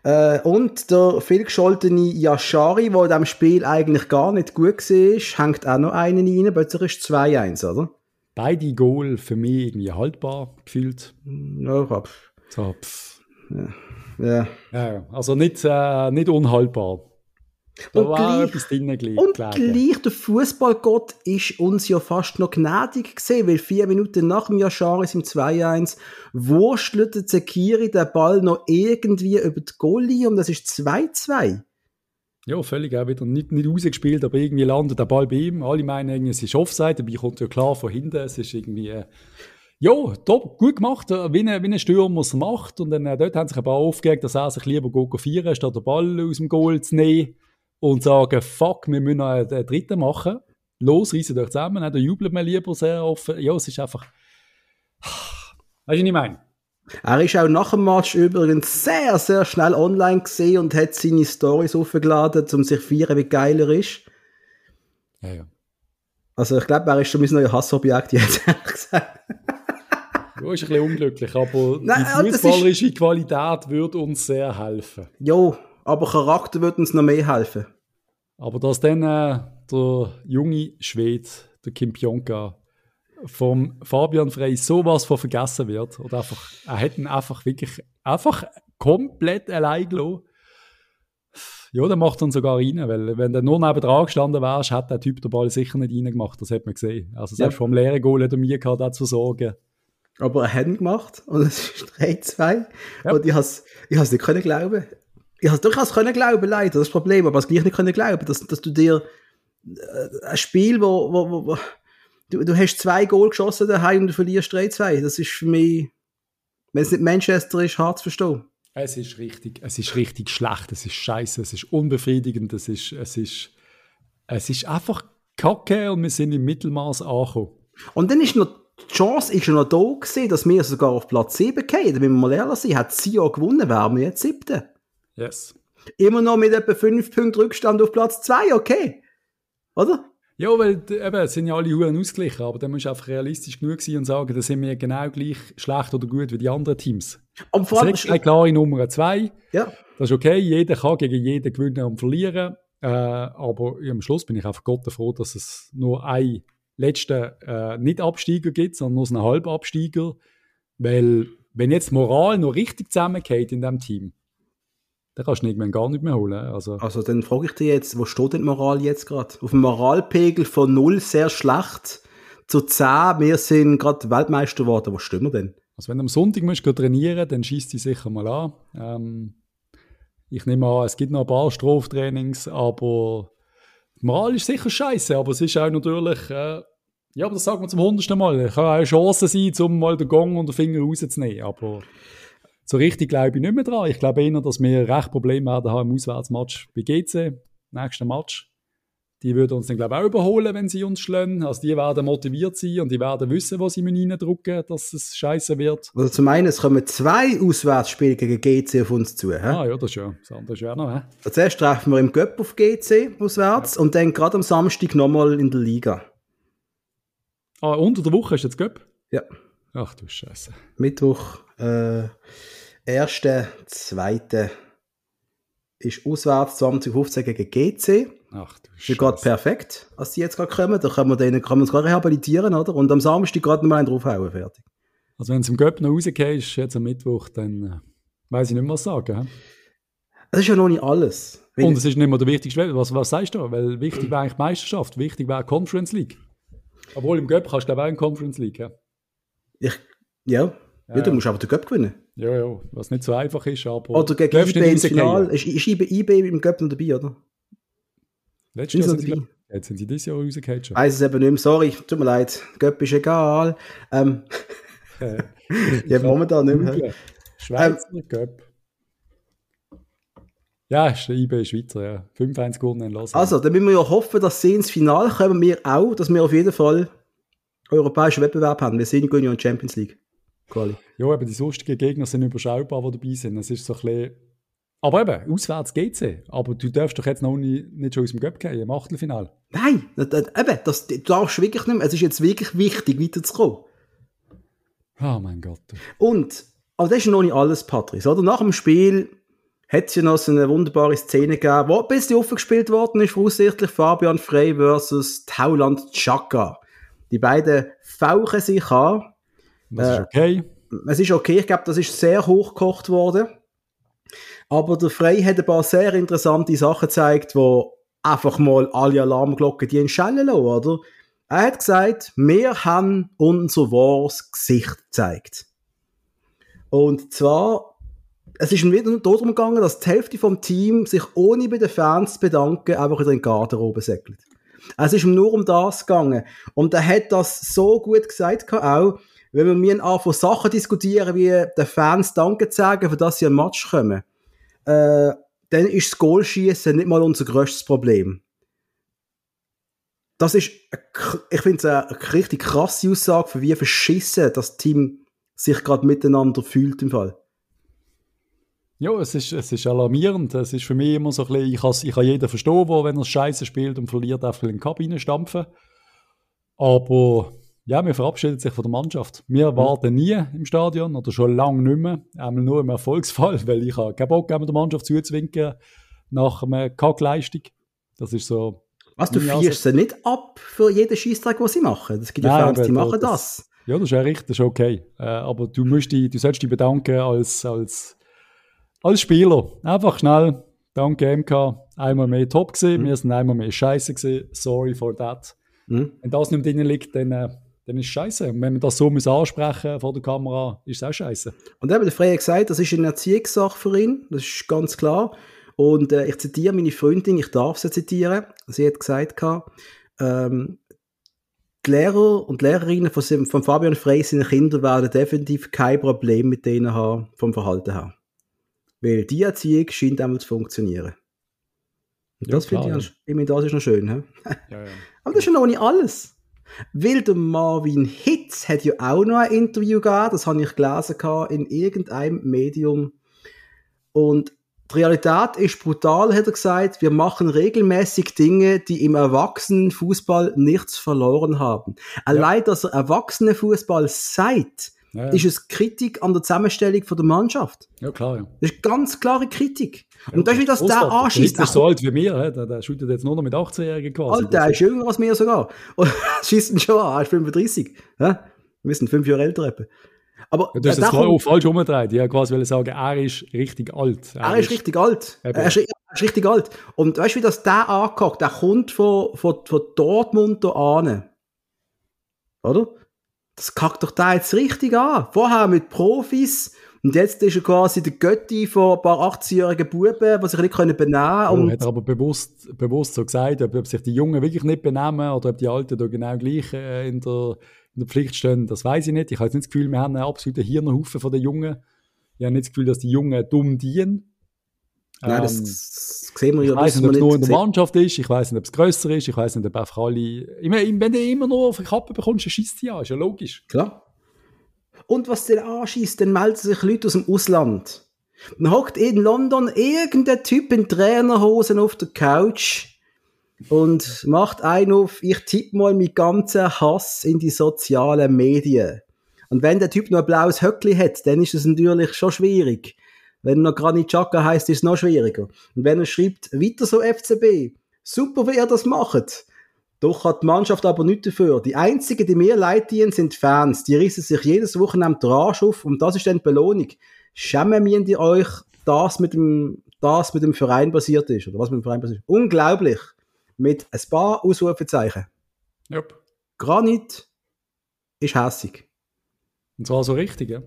Äh, und der vielgescholtene Yashari, der in diesem Spiel eigentlich gar nicht gut war, hängt auch noch einen rein, plötzlich ist 2-1, oder? Beide Goal für mich irgendwie haltbar gefühlt. Ja, hab. So, pff. Ja. ja. Also nicht, äh, nicht unhaltbar. Da und war gleich, drin Und gleich, der Fußballgott ist uns ja fast noch gnädig gesehen, weil vier Minuten nach dem Yasharis im 2-1 wurschtelte Zekiri den Ball noch irgendwie über die Goalie und das ist 2-2. Ja, völlig auch wieder nicht, nicht rausgespielt, aber irgendwie landet der Ball bei ihm. Alle meinen, es ist Offside, dabei kommt ja klar von hinten. Es ist irgendwie, äh, ja, top, gut gemacht, äh, wie ein, wie ein Stürmer es macht. Und dann, äh, dort haben sich ein paar aufgeregt, dass er sich lieber go vieren, statt den Ball aus dem Goal zu nehmen und sagen, fuck, wir müssen noch einen, dritten machen. Los, reissen euch zusammen, da jubelt man lieber sehr offen. Ja, es ist einfach, weißt du, was ich meine? Er ist auch nach dem Match übrigens sehr, sehr schnell online gesehen und hat seine Stories aufgeladen, um sich zu feiern, wie geil er ist. Ja, ja. Also ich glaube, er ist schon mein neues Hassobjekt jetzt, ehrlich gesagt. Du bist ein bisschen unglücklich, aber Nein, die fußballerische ist... Qualität würde uns sehr helfen. Jo, aber Charakter würde uns noch mehr helfen. Aber dass dann äh, der junge Schwede, der Kim Pionka, vom Fabian Frey sowas von vergessen wird. Oder einfach, er hätte ihn einfach wirklich einfach komplett allein gelassen. Ja, dann macht er ihn sogar rein, weil wenn der nur neben dran gestanden wärst, hat der Typ den Ball sicher nicht reingemacht, das hat man gesehen. Also selbst ja. vom leeren Goal hat er mir gehabt, dazu sorgen. Aber er hat ihn gemacht und es ist 3-2 ja. und ich habe es ich nicht können glauben. Ich habe es durchaus können glauben, leider, das Problem, aber es gleich nicht können glauben, dass, dass du dir äh, ein Spiel, wo, wo, wo du, du hast zwei Goal geschossen daheim und du verlierst 3-2. Das ist für mich, wenn es nicht Manchester ist, hart zu verstehen. Es ist richtig, es ist richtig schlecht, es ist scheiße, es ist unbefriedigend, es ist, es ist, es ist einfach kacke und wir sind im Mittelmaß angekommen. Und dann ist noch, die Chance ist noch da gewesen, dass wir sogar auf Platz 7 gehen. Wenn wir mal ehrlich sind, hat sie ja gewonnen, wären wir jetzt siebte. Yes. Immer noch mit etwa 5 Punkten Rückstand auf Platz 2, okay. Oder? Ja, weil eben, es sind ja alle Huren ausgeglichen, aber dann musst du einfach realistisch genug sein und sagen, da sind wir genau gleich schlecht oder gut wie die anderen Teams. Und vor allem ist eine klare Nummer zwei. Ja. Das ist okay, jeder kann gegen jeden gewinnen und verlieren. Äh, aber am Schluss bin ich einfach Gott froh, dass es nur einen letzten äh, Nicht-Absteiger gibt, sondern nur einen Halbabsteiger. Weil, wenn jetzt die Moral noch richtig zusammengeht in diesem Team, den kannst du irgendwann gar nicht mehr holen. Also, also dann frage ich dich jetzt, wo steht denn die Moral jetzt gerade? Auf dem Moralpegel von 0 sehr schlecht zu 10, wir sind gerade Weltmeister geworden. Wo stehen wir denn? Also wenn du am Sonntag musst trainieren dann schießt dich sicher mal an. Ähm, ich nehme an, es gibt noch ein paar Straftrainings, aber die Moral ist sicher scheiße, aber es ist auch natürlich, äh, ja, aber das sagen wir zum hundertsten Mal. Es kann auch eine Chance sein, um mal den Gong und den Finger rauszunehmen, aber so richtig glaube ich nicht mehr dran. Ich glaube eher, dass wir recht Probleme werden haben im Auswärtsmatch bei GC, nächsten Match. Die würden uns dann, glaube ich, auch überholen, wenn sie uns schlagen. Also die werden motiviert sein und die werden wissen, was sie reindrücken müssen, dass es scheiße wird. Also zum einen, es kommen zwei Auswärtsspiele gegen GC auf uns zu. He? Ah ja, das ist ja. Das andere ist ja noch. He? Also zuerst treffen wir im Göpp auf GC auswärts ja. und dann gerade am Samstag nochmal in der Liga. Ah, unter der Woche ist jetzt Göpp? Ja. Ach du Scheiße. Mittwoch, äh, erste, zweite ist auswärts 2015 gegen GC. Ach du Scheiße. gerade perfekt, als die jetzt gerade kommen. Da können wir, denen, können wir uns gerade rehabilitieren, oder? Und am Samstag gerade mal einen draufhauen, fertig. Also wenn es im Göpp noch rausgehst, jetzt am Mittwoch, dann äh, weiß ich nicht mehr, was sagen. Das ist ja noch nicht alles. Und es ist nicht mehr der wichtigste Welt. Was, was sagst du? Weil wichtig wäre eigentlich Meisterschaft, wichtig wäre Conference League. Obwohl im Göpp kannst du glaube ich auch in Conference League. Ja, ich, ja. Ja. ja du musst aber den Göpp gewinnen. Ja, ja, was nicht so einfach ist, aber... Oder gegen IB im Final. Ist, ist IB im Göpp noch dabei, oder? Letztes Jahr sind sie, jetzt sind sie dieses Jahr rausgefallen schon. Weiß es eben nicht mehr, sorry, tut mir leid. Göpp ist egal. Ähm, ja, momentan nicht mehr. Schweizer ähm, Göpp. Ja, ist der IB Schweizer, ja. 5-1 gewonnen in Lausanne. Also, dann müssen wir ja hoffen, dass sie ins Finale kommen. Wir auch, dass wir auf jeden Fall europäischen Wettbewerb haben. Wir sind ja in der Champions League. Quali. Ja, aber die sonstigen Gegner sind überschaubar, die dabei sind. Das ist so ein bisschen aber eben, auswärts geht es Aber du darfst doch jetzt noch nicht, nicht schon aus dem Göpp gehen, im Achtelfinale. Nein, eben, das, du darfst wirklich nicht mehr. Es ist jetzt wirklich wichtig, weiterzukommen. Oh mein Gott. Und, aber das ist noch nicht alles, Patrice, oder? Nach dem Spiel hat es ja noch so eine wunderbare Szene gegeben, wo ein bisschen offen gespielt worden ist, voraussichtlich Fabian Frey versus Tauland Chaka. Die beiden fauchen sich an. Das ist äh, okay. Es ist okay, ich glaube, das ist sehr hochgekocht worden. Aber der Frey hat ein paar sehr interessante Sachen gezeigt, wo einfach mal alle Alarmglocken die entschellen lassen, oder? Er hat gesagt, wir haben unser wahres Gesicht gezeigt. Und zwar, es ist wieder darum gegangen, dass die Hälfte vom Team sich ohne bei den Fans zu bedanken einfach in den Garderobe segelt. Es ist nur um das gegangen. Und er hat das so gut gesagt auch, wenn wir mir von Sachen diskutieren, wie den Fans Danke sagen, für dass sie ein Match kommen äh, dann ist das Goalschießen nicht mal unser größtes Problem. Das ist, ich finde es eine richtig krasse Aussage, für wie verschissen das Team sich gerade miteinander fühlt im Fall. Ja, es ist, es ist alarmierend. Es ist für mich immer so ein bisschen, ich kann, ich kann jeden verstehen, wo, wenn er Scheiße spielt und verliert, einfach in den Kabine stampfen. Aber ja, wir verabschieden sich von der Mannschaft. Wir warten nie im Stadion oder schon lange nicht mehr. Einmal nur im Erfolgsfall, weil ich habe keinen Bock habe, der Mannschaft zuzuwinken nach einer Kackleistung. Das ist so. Was, du fierst sie nicht ab für jeden Scheißtag, den sie machen? Es gibt ja Fans, die machen das, das. Ja, das ist ja richtig, das ist okay. Äh, aber du, musst dich, du sollst dich bedanken als, als, als Spieler. Einfach schnell, danke MK, einmal mehr top gesehen, mhm. wir sind einmal mehr scheiße gesehen, sorry for that. Mhm. Wenn das nicht drin liegt, dann äh, dann ist es scheiße. Und wenn man das so muss ansprechen vor der Kamera, ist es auch scheiße. Und eben, der Frey hat gesagt, das ist eine Erziehungssache für ihn, das ist ganz klar. Und äh, ich zitiere meine Freundin, ich darf sie zitieren. Sie hat gesagt, ähm, die Lehrer und Lehrerinnen von, von Fabian Frey, seine Kinder werden definitiv kein Problem mit denen haben, vom Verhalten her. Weil die Erziehung scheint einmal zu funktionieren. Und ja, das finde ich, ja. ich meine, das ist noch schön. He? Ja, ja. Aber das ist ja noch nicht alles. Weil der Marvin Hitz hat ja auch noch ein Interview gegeben, das habe ich gelesen in irgendeinem Medium. Und die Realität ist brutal, hat er gesagt. Wir machen regelmäßig Dinge, die im Erwachsenenfußball nichts verloren haben. Allein, ja. dass er Erwachsenenfußball sagt, ja, ja. ist es Kritik an der Zusammenstellung von der Mannschaft. Ja, klar, ja. Das ist ganz klare Kritik. Ja, und das ist wie das der anschießt. Der ist so alt wie mir, der, der schüttet jetzt nur noch mit 18-Jährigen quasi. Alter, der ist jünger als mir sogar. Und schießt ihn schon an, er ist 35. Ja? Wir sind fünf Jahre älter. Etwa. Aber, ja, du hast äh, es auch falsch umgedreht. Ich wollte quasi sagen, er ist richtig alt. Er, er ist, ist, richtig alt. Er ist, er ist, richtig alt. Und weißt du, wie das der angehockt? Der kommt von, von, von Dortmund da an. Oder? Das kackt doch da jetzt richtig an. Vorher mit Profis und jetzt ist er quasi der Götti von ein paar 18-jährigen Buben, die sich nicht benehmen können. Oh, hat er aber bewusst, bewusst so gesagt, ob, ob, sich die Jungen wirklich nicht benehmen oder ob die Alten da genau gleich äh, in, der, in der Pflicht stehen, das weiß ich nicht. Ich habe jetzt nicht das Gefühl, wir haben einen absoluten Hirnhaufen von den Jungen. Ich habe nicht das Gefühl, dass die Jungen dumm dienen. Nein, das, ähm, sehen wir ja. Ich weiß nicht, ob es nur in der Mannschaft ist, ich weiß nicht, ob es grösser ist, ich weiß nicht, ob einfach alle. Ich meine, wenn du immer nur auf die Kappe bekommst, dann schießt ja, ist ja logisch. Klar. Und was dir anschießt, dann melden sich Leute aus dem Ausland. Dann hockt in London irgendein Typ in Trainerhosen auf der Couch und macht einen auf, ich tippe mal mit ganzen Hass in die sozialen Medien. Und wenn der Typ noch ein blaues Höckli hat, dann ist es natürlich schon schwierig. Wenn er noch Granit Xhaka heisst, ist es noch schwieriger. Und wenn er schreibt, weiter so FCB, super, wie ihr das macht, Doch hat die Mannschaft aber nichts dafür. Die einzigen, die mir leid dienen, sind Fans. Die rissen sich jedes Wochenende den Arsch auf und das ist dann die Belohnung. Schämen ihr euch, das mit dem, das mit dem Verein basiert ist, oder was mit dem Verein basiert ist. Unglaublich. Mit ein paar Ausrufezeichen. Yep. Granit ist hässig. Und zwar so richtig, ja.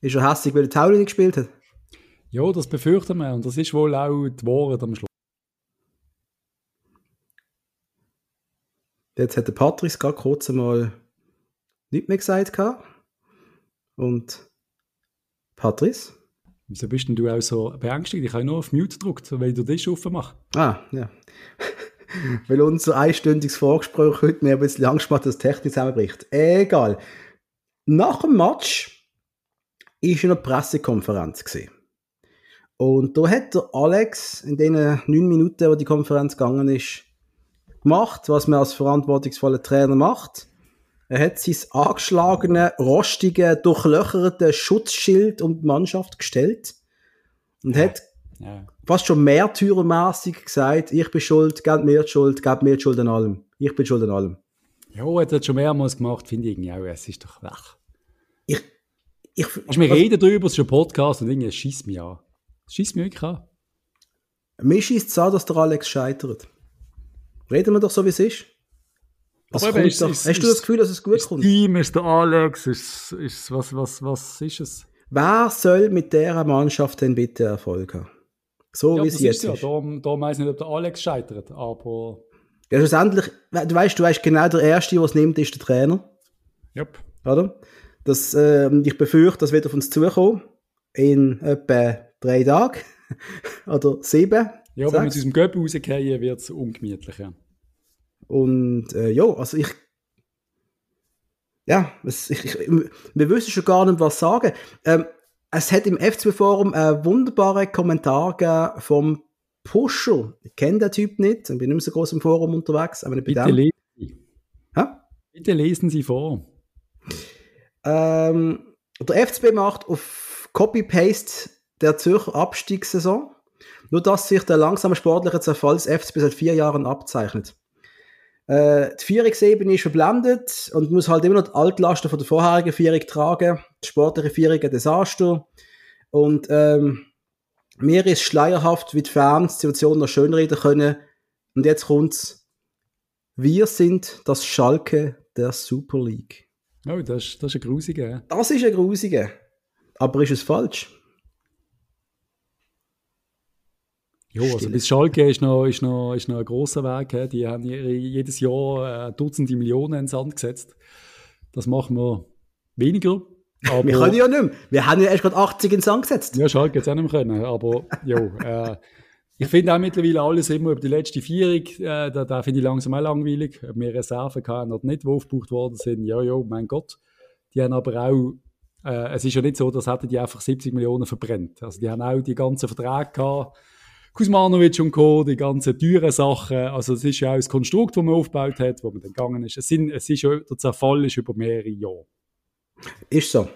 Ist er hässig, weil er Tauli nicht gespielt hat? Ja, das befürchten wir und das ist wohl auch die Wahrheit am Schluss. Jetzt hat der Patrice gerade kurz einmal nichts mehr gesagt. gehabt. Und Patrice? Wieso bist denn du auch so beängstigt? Ich habe nur auf Mute gedrückt, weil du das aufmachst. Ah, ja. weil unser einstündiges Vorgespräch heute mir ein bisschen Angst macht, dass Technik zusammenbricht. Egal. Nach dem Match war eine Pressekonferenz. Gewesen. Und da hat der Alex in den neun Minuten, wo die Konferenz gegangen ist, gemacht, was man als verantwortungsvoller Trainer macht. Er hat sein angeschlagene, rostige, durchlöcherte Schutzschild um die Mannschaft gestellt und ja. hat ja. fast schon märtyrermäßig gesagt, ich bin schuld, gebt mir die Schuld, gebt mir die Schuld an allem. Ich bin schuld an allem. Ja, er hat das schon mehrmals gemacht, finde ich irgendwie auch. Es ist doch weg. Ich, ich, also, wir reden darüber, es ist ein Podcast und irgendwie schießt mich an. Es schießt mich wirklich an. Mir schießt es an, dass der Alex scheitert. Reden wir doch so, wie es ist. Aber ist, doch, ist, hast du das Gefühl, dass es gut ist kommt? Team ist der Alex, ist, ist, was, was, was ist es? Wer soll mit dieser Mannschaft denn bitte Erfolg haben? So ja, wie es jetzt ist. ist. Ja, darum, darum weiss ich nicht, ob der Alex scheitert, aber... Ja, schlussendlich, du weißt, du weißt genau, der Erste, der es nimmt, ist der Trainer. Yep. Oder? Das, äh, ich befürchte, das wird auf uns zukommen. In etwa drei Tagen. Oder sieben. Ja, wenn wir aus diesem Göpp rausgehen, wird es ungemütlich, ja. Und äh, ja, also ich. Ja, es, ich, ich, wir wissen schon gar nicht, was sagen. Ähm, es hat im F2-Forum einen wunderbaren Kommentar gegeben vom Pusher. Ich kenne den Typ nicht, ich bin nicht mehr so groß im Forum unterwegs. Aber Bitte lesen Sie. Bitte lesen Sie vor. Ähm, der FCB macht auf Copy-Paste der Zürcher Abstiegssaison. Nur dass sich der langsame sportliche Zerfall des FCB seit vier Jahren abzeichnet. Äh, die Vierungsebene ist verblendet und muss halt immer noch die Altlasten von der vorherigen Vierung tragen. Die sportliche Vierung ein Desaster. Und ähm, mir ist schleierhaft, wie die Fans die Situation noch schönreden können. Und jetzt kommt's. Wir sind das Schalke der Super League. Oh, das, das ist ein grusiger. Das ist ein grusiger. Aber ist es falsch? Ja, also bis Schalke ist noch, ist noch, ist noch ein grosser Weg. Die haben jedes Jahr äh, Dutzende Millionen ins Sand gesetzt. Das machen wir weniger. Aber, wir können ja nicht mehr. Wir haben ja erst gerade 80 ins Sand gesetzt. Ja, Schalke jetzt auch nicht mehr können. Aber ja, äh, ich finde auch mittlerweile alles immer über die letzte Vierung, äh, da, da finde ich langsam auch langweilig. Ob wir Reserven haben oder nicht, die aufgebucht worden sind, ja, ja, mein Gott. Die haben aber auch, äh, es ist ja nicht so, dass hätten die einfach 70 Millionen verbrennt. Also die haben auch die ganzen Verträge gehabt, Kuzmanovic und Co., die ganzen teuren Sachen. Also es ist ja auch das Konstrukt, das man aufgebaut hat, wo man dann gegangen ist. Es, sind, es ist ja, der Zerfall ist über mehrere Jahre. Ist so.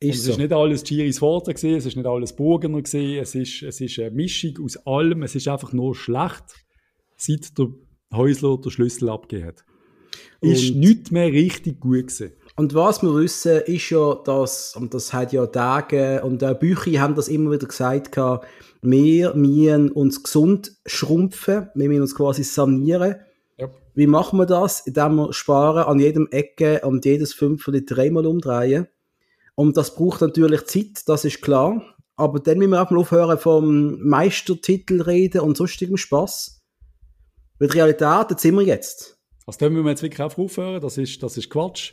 Ist es so. ist nicht alles Giris Vater gewesen, es ist nicht alles Burgener gewesen, es ist, es ist eine Mischung aus allem, es ist einfach nur schlecht, seit der Häusler den Schlüssel abgegeben hat. Ist nicht mehr richtig gut gewesen. Und was wir wissen, ist ja, dass, und das hat ja Tage und auch Bücher haben das immer wieder gesagt, wir müssen uns gesund schrumpfen, wir müssen uns quasi sanieren. Ja. Wie machen wir das? Indem wir sparen an jedem Ecke und jedes Fünftel dreimal umdrehen. Und das braucht natürlich Zeit, das ist klar. Aber dann müssen wir auch mal aufhören vom Meistertitel reden und sonstigem Spaß. Weil die Realität, jetzt sind wir jetzt. Also dann müssen wir jetzt wirklich aufhören, das ist, das ist Quatsch.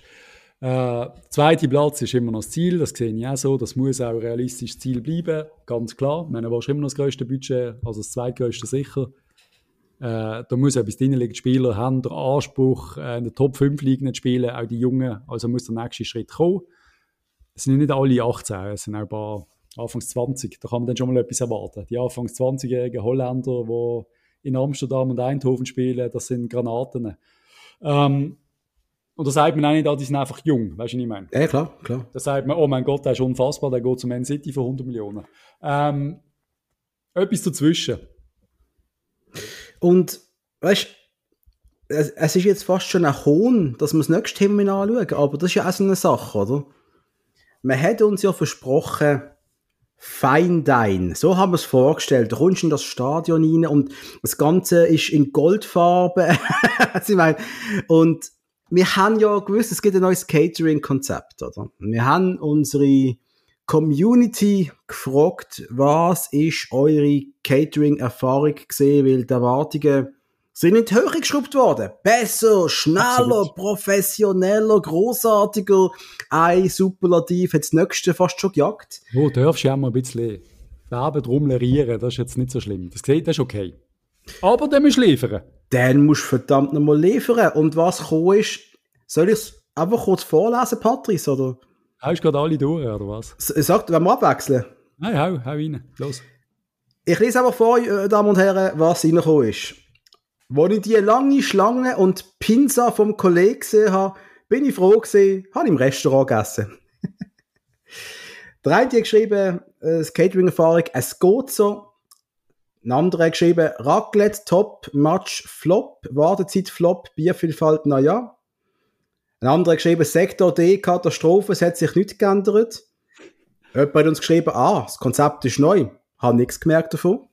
Äh, zweite Platz ist immer noch das Ziel, das sehe ich auch so. Das muss auch ein realistisches Ziel bleiben, ganz klar. Ich meine, du immer noch das größte Budget, also das zweitgrößte sicher. Äh, da muss etwas drin liegen. Die Spieler haben den Anspruch, äh, in der Top 5 liegen zu spielen, auch die Jungen. Also muss der nächste Schritt kommen. Es sind nicht alle 18, es sind auch ein paar Anfangs 20. Da kann man dann schon mal etwas erwarten. Die Anfangs 20-jährigen Holländer, die in Amsterdam und Eindhoven spielen, das sind Granaten. Ähm, und da sagt man auch nicht, ah, die sind einfach jung, weißt du, was ich meine? Ja, klar, klar. Da sagt man, oh mein Gott, der ist unfassbar, der geht zum Man City für 100 Millionen. Ähm, etwas dazwischen. Und, weißt es, es ist jetzt fast schon ein Hohn, dass wir das nächste Thema anschauen, aber das ist ja auch so eine Sache, oder? Man hat uns ja versprochen, Fine Dine. So haben wir es vorgestellt. Du kommst in das Stadion rein und das Ganze ist in Goldfarbe. ich meine, und wir haben ja gewusst, es gibt ein neues Catering-Konzept, oder? Wir haben unsere Community gefragt, was ist eure Catering-Erfahrung gesehen, weil die Erwartungen sind nicht höher geschraubt worden. Besser, schneller, Absolut. professioneller, großartiger. Ein Superlativ hat das nächste fast schon gejagt. Du darfst ja mal ein bisschen Werben rumlerieren, das ist jetzt nicht so schlimm. Das, das ist okay. Aber dann musst du liefern. Dann musst du verdammt nochmal liefern. Und was gekommen ist, soll ich es einfach kurz vorlesen, Patrice, oder? Hast du gerade alle durch, oder was? Sagt, wenn wir abwechseln? Nein, hau, hau rein. Los. Ich lese einfach vor, äh, Damen und Herren, was reingekommen ist. Als ich die lange Schlange und Pinsa vom Kollegen gesehen habe, bin ich froh gewesen, habe im Restaurant gegessen. Der eine hat geschrieben, äh, das Catering-Erfahrung, es geht so. Ein anderer geschrieben, Raclette, Top, Match, Flop, Wartezeit, Flop, Biervielfalt, naja. Ein anderer geschrieben, Sektor D, Katastrophe, es hat sich nichts geändert. Jemand hat uns geschrieben, ah, das Konzept ist neu. Habe nichts gemerkt davon.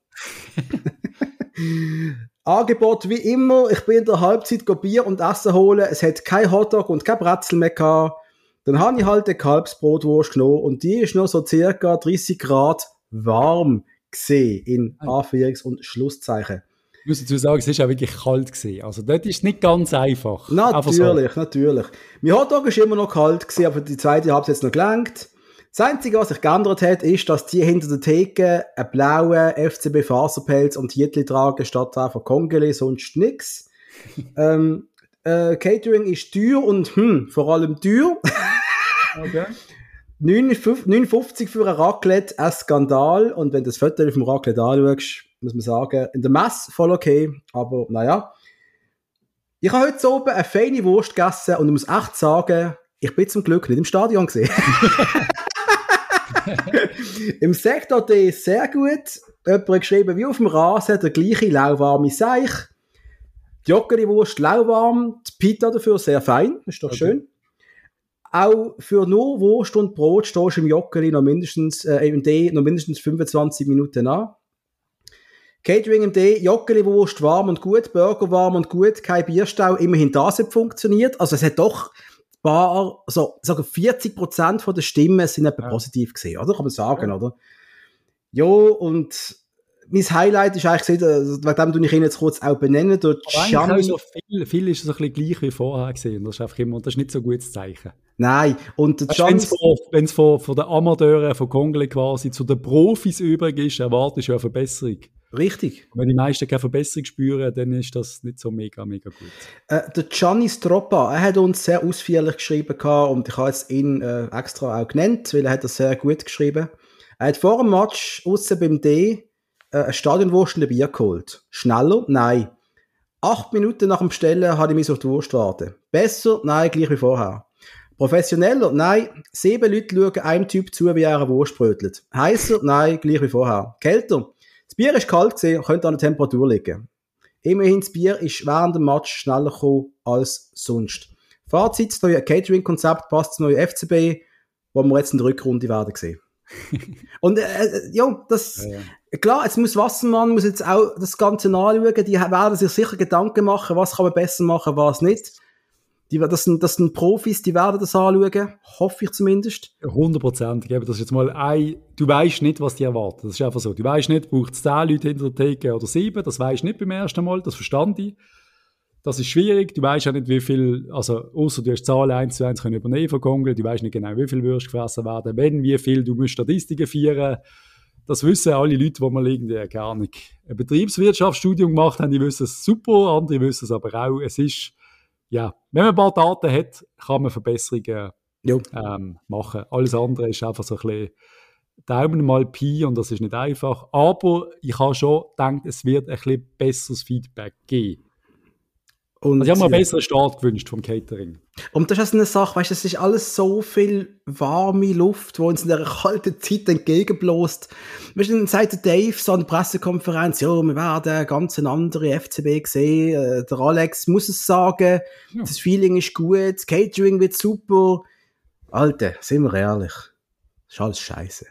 Angebot wie immer. Ich bin in der Halbzeit Bier und Essen holen. Es hat kein Hotdog und kein Brezel mehr gehabt. Dann habe ich halt eine Kalbsbrotwurst genommen und die ist noch so circa 30 Grad warm gesehen in Anführungs- und Schlusszeichen. Ich muss dazu sagen, es ist auch wirklich kalt gewesen. Also dort ist es nicht ganz einfach. Natürlich, so. natürlich. Mein Hotdog ist immer noch kalt gewesen, aber die zweite Halbzeit noch gelangt. Das Einzige, was sich geändert hat, ist, dass die hinter der Theke einen blauen FCB Faserpelz und Tietli tragen, statt einfach Kongele, sonst nix. ähm, äh, Catering ist teuer und hm, vor allem teuer. okay. 59 für ein Raclette, ein Skandal. Und wenn du das Foto vom Raclette anschaust, muss man sagen, in der Messe voll okay, aber naja. Ich habe heute oben eine feine Wurst gegessen und ich muss echt sagen, ich bin zum Glück nicht im Stadion gesehen. Im Sektor D sehr gut. Jemand hat geschrieben, wie auf dem Rasen, der gleiche lauwarme Seich. Die Joggeli-Wurst lauwarm, die Pita dafür sehr fein, ist doch okay. schön. Auch für nur Wurst und Brot stehst du im Joggeli noch mindestens, äh, im D noch mindestens 25 Minuten an. Catering im D, Joggeli-Wurst warm und gut, Burger warm und gut, kein Bierstau, immerhin das hat funktioniert. Also es hat doch paar, also sagen 40 Prozent der Stimmen sind etwa ja. positiv gesehen, oder? Kann man sagen, ja. oder? Ja, und mein Highlight ist eigentlich also, wegen dem ich ihn jetzt kurz auch benennen, der Gianni... So viel, viel ist es ein bisschen gleich wie vorher gesehen, das ist einfach immer, das ist nicht so ein gutes Zeichen. Nein, und der Gianni... Wenn es von, von, den Amateuren, von Kongole quasi zu den Profis übrig ist, erwartest du eine Verbesserung. Richtig. wenn die meisten keine Verbesserung spüren, dann ist das nicht so mega, mega gut. Äh, der Gianni Stroppa, er hat uns sehr ausführlich geschrieben und ich habe jetzt ihn äh, extra auch genannt, weil er hat das sehr gut geschrieben. Er hat vor dem Match außen beim D äh, ein Stadionwurst und ein Bier geholt. Schneller? Nein. Acht Minuten nach dem Bestellen hatte ich mich auf die Wurst warten. Besser? Nein, gleich wie vorher. Professioneller? Nein. Sieben Leute schauen einem Typ zu, wie er eine Wurst brötelt. Heißer? Nein, gleich wie vorher. Kälter? Das Bier ist kalt gesehen, könnte an der Temperatur liegen. Immerhin, das Bier ist während dem Match schneller gekommen als sonst. Fazit, das neue Catering-Konzept passt zum neuen FCB, wo wir jetzt in der Rückrunde werden sehen. Und äh, äh, ja, das, ja, ja. klar, jetzt muss Wassermann muss jetzt auch das Ganze nachschauen, die werden sich sicher Gedanken machen, was kann man besser machen, was nicht. Die, das, sind, das sind Profis, die werden das anschauen, hoffe ich zumindest. 100 Prozent. Ich gebe das jetzt mal ein. Du weißt nicht, was die erwarten. Das ist einfach so. Du weißt nicht, braucht es 10 Leute hinter der Theke oder 7. Das weißt du nicht beim ersten Mal. Das verstand ich. Das ist schwierig. Du weißt ja nicht, wie viel, also, außer du hast Zahlen 1 zu 1 können übernehmen von Kongel. Du weißt nicht genau, wie viel Würst gefressen werden. Wenn, wie viel, du musst Statistiken führen. Das wissen alle Leute, die mal irgendwie, gar nicht ein Betriebswirtschaftsstudium gemacht haben, die wissen es super. Andere wissen es aber auch. Es ist, ja, wenn man ein paar Daten hat, kann man Verbesserungen ähm, machen. Alles andere ist einfach so ein bisschen Daumen mal Pi und das ist nicht einfach. Aber ich habe schon gedacht, es wird ein bisschen besseres Feedback geben. Und, Also ich habe mir einen besseren Start gewünscht vom Catering. Und das ist also eine Sache, weißt du, es ist alles so viel warme Luft, wo uns in der kalten Zeit entgegenbläst. Weißt du, dann sagt Dave so an der Pressekonferenz, ja, wir werden ganz eine andere FCB sehen. Äh, Der Alex muss es sagen, Ja. das Feeling ist gut, das Catering wird super. Alter, sind wir ehrlich, das ist alles scheiße.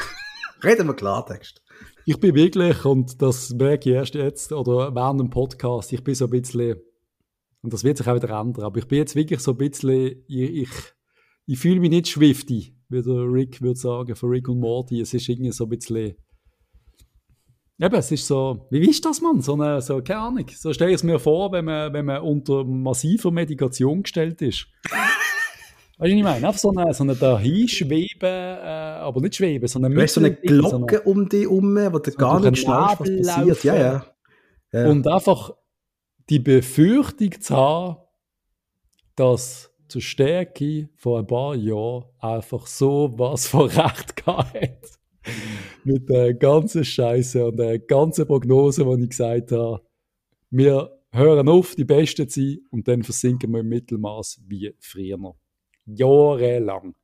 Reden wir Klartext. Ich bin wirklich, und das merke ich erst jetzt, oder während dem Podcast, ich bin so ein bisschen, und das wird sich auch wieder ändern, aber ich bin jetzt wirklich so ein bisschen, ich, ich, ich fühle mich nicht schwifty, wie der Rick würde sagen, von Rick und Morty. Es ist irgendwie so ein bisschen, eben, es ist so, wie ist das, Mann? So eine, so, keine Ahnung, so stelle ich es mir vor, wenn man, wenn man unter massiver Medikation gestellt ist. Weißt du, was ich meine? Einfach so eine, so eine dahinschweben, äh, aber nicht schweben, sondern Du hast so eine Mittelding, so eine- Glocke um dich herum, wo du gar durch nicht schnallst, was passiert. Ja, ja. ja. Und einfach die Befürchtung zu haben, dass zur Stärke vor ein paar Jahren einfach so was von Recht gehabt. Mit der ganzen Scheiße und der ganzen Prognose, die ich gesagt habe. Wir hören auf, die Besten zu sein und dann versinken wir im Mittelmaß wie früher. Jahrelang.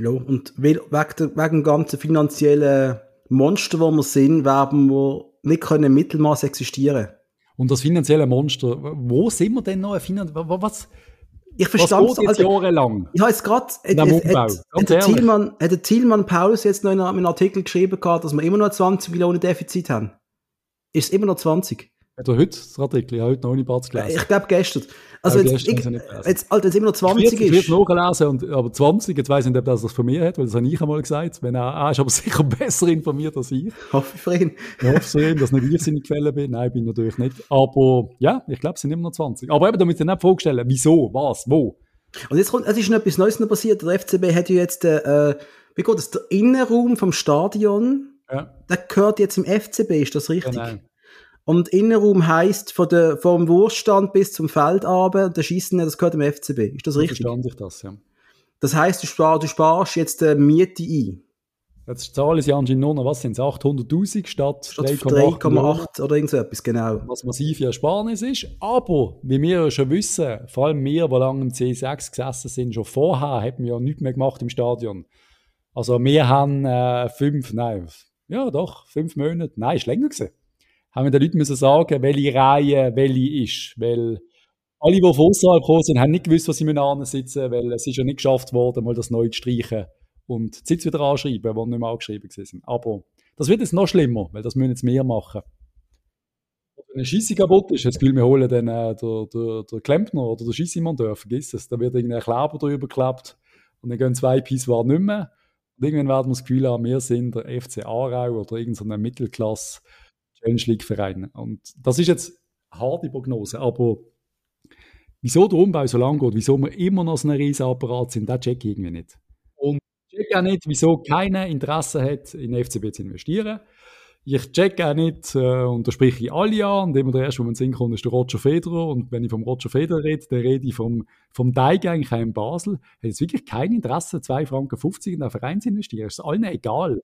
Ja, und wegen, der, dem ganzen finanziellen Monster, wo wir sind, werden wir nicht können im Mittelmaß existieren. Und das finanzielle Monster, wo sind wir denn noch? Was, Ich verstand geht jetzt jahrelang? Ich habe jetzt gerade, hat, Am hat, der. Thielmann, hat der Thielmann Paulus jetzt noch in einem Artikel geschrieben gehabt, dass wir immer noch 20 Millionen Defizit haben? Ist es immer noch 20? Hat er heute das Artikel? Ich habe heute noch nicht Batz gelesen. Ich glaube gestern. Also Ja, jetzt, gestern ich, ich jetzt, Alter, jetzt immer noch Ich 20 werde ich ist. werde nachlesen, und, aber 20, jetzt weiss ich nicht, ob das das von mir hat, weil das habe ich einmal gesagt. Wenn er, er ist aber sicher besser informiert als ich. Hoffe ich für ihn. Ich hoffe so, dass nicht ich seine Quelle bin. Nein, bin ich natürlich nicht. Aber ja, ich glaube, es sind immer noch 20. Aber eben, damit ich nicht vorstellen, wieso, was, wo. Und jetzt kommt, es ist noch etwas Neues noch passiert. Der FCB hat ja jetzt, äh, wie geht das, der Innenraum vom Stadion, Ja, der gehört jetzt im FCB, ist das richtig? genau. Und Innenraum heisst von der, vom Wurststand bis zum Feld runter, der Schießen, das gehört im FCB. Ist das richtig? verstand ich das, ja. Das heisst, du, spar, du sparst jetzt äh, Miete ein. Jetzt zahlen sie anscheinend nur noch, was sind es, 800'000 statt, Statt 3,8 Millionen. 3,8 oder irgend so etwas, genau. was massiv Ersparnis ist. Aber, wie wir ja schon wissen, vor allem wir, die lange im C6 gesessen sind, schon vorher, haben wir ja nichts mehr gemacht im Stadion. Also wir haben äh, fünf, nein, ja doch, fünf Monate, nein, ist länger gewesen. Haben wir den Leuten müssen sagen, welche Reihe welche ist. Weil alle, die von außerhalb gekommen sind, haben nicht gewusst, was sie sitzen weil es ist ja nicht geschafft worden, mal das neu zu streichen und die Sitz wieder anschreiben, die nicht mehr angeschrieben sind. Aber das wird jetzt noch schlimmer, weil das müssen jetzt mehr machen wenn eine Scheisse kaputt ist, jetzt wir holen dann äh, der, der, der Klempner oder der Scheissemonteur, vergiss es, da wird irgendein Kleber drüber geklebt und dann gehen zwei Pissoir nicht mehr. Und irgendwann werden wir das Gefühl haben, wir sind der FC Aarau oder irgendein Mittelklasse Challenge League Verein. Und das ist jetzt eine harte Prognose, aber wieso der Umbau so lang geht, wieso wir immer noch so ein riesen Apparat sind, das check ich irgendwie nicht. Und ich check auch nicht, wieso keiner Interesse hat, in den FCB zu investieren. Ich check auch nicht, äh, und da spreche ich alle an, und immer der erste, wo man singen kann, ist der Roger Federer. Und wenn ich vom Roger Federer rede, dann rede ich vom, vom auch in Basel. Hat jetzt wirklich kein Interesse, 2,50 Franken in den Verein zu investieren. ist allen egal.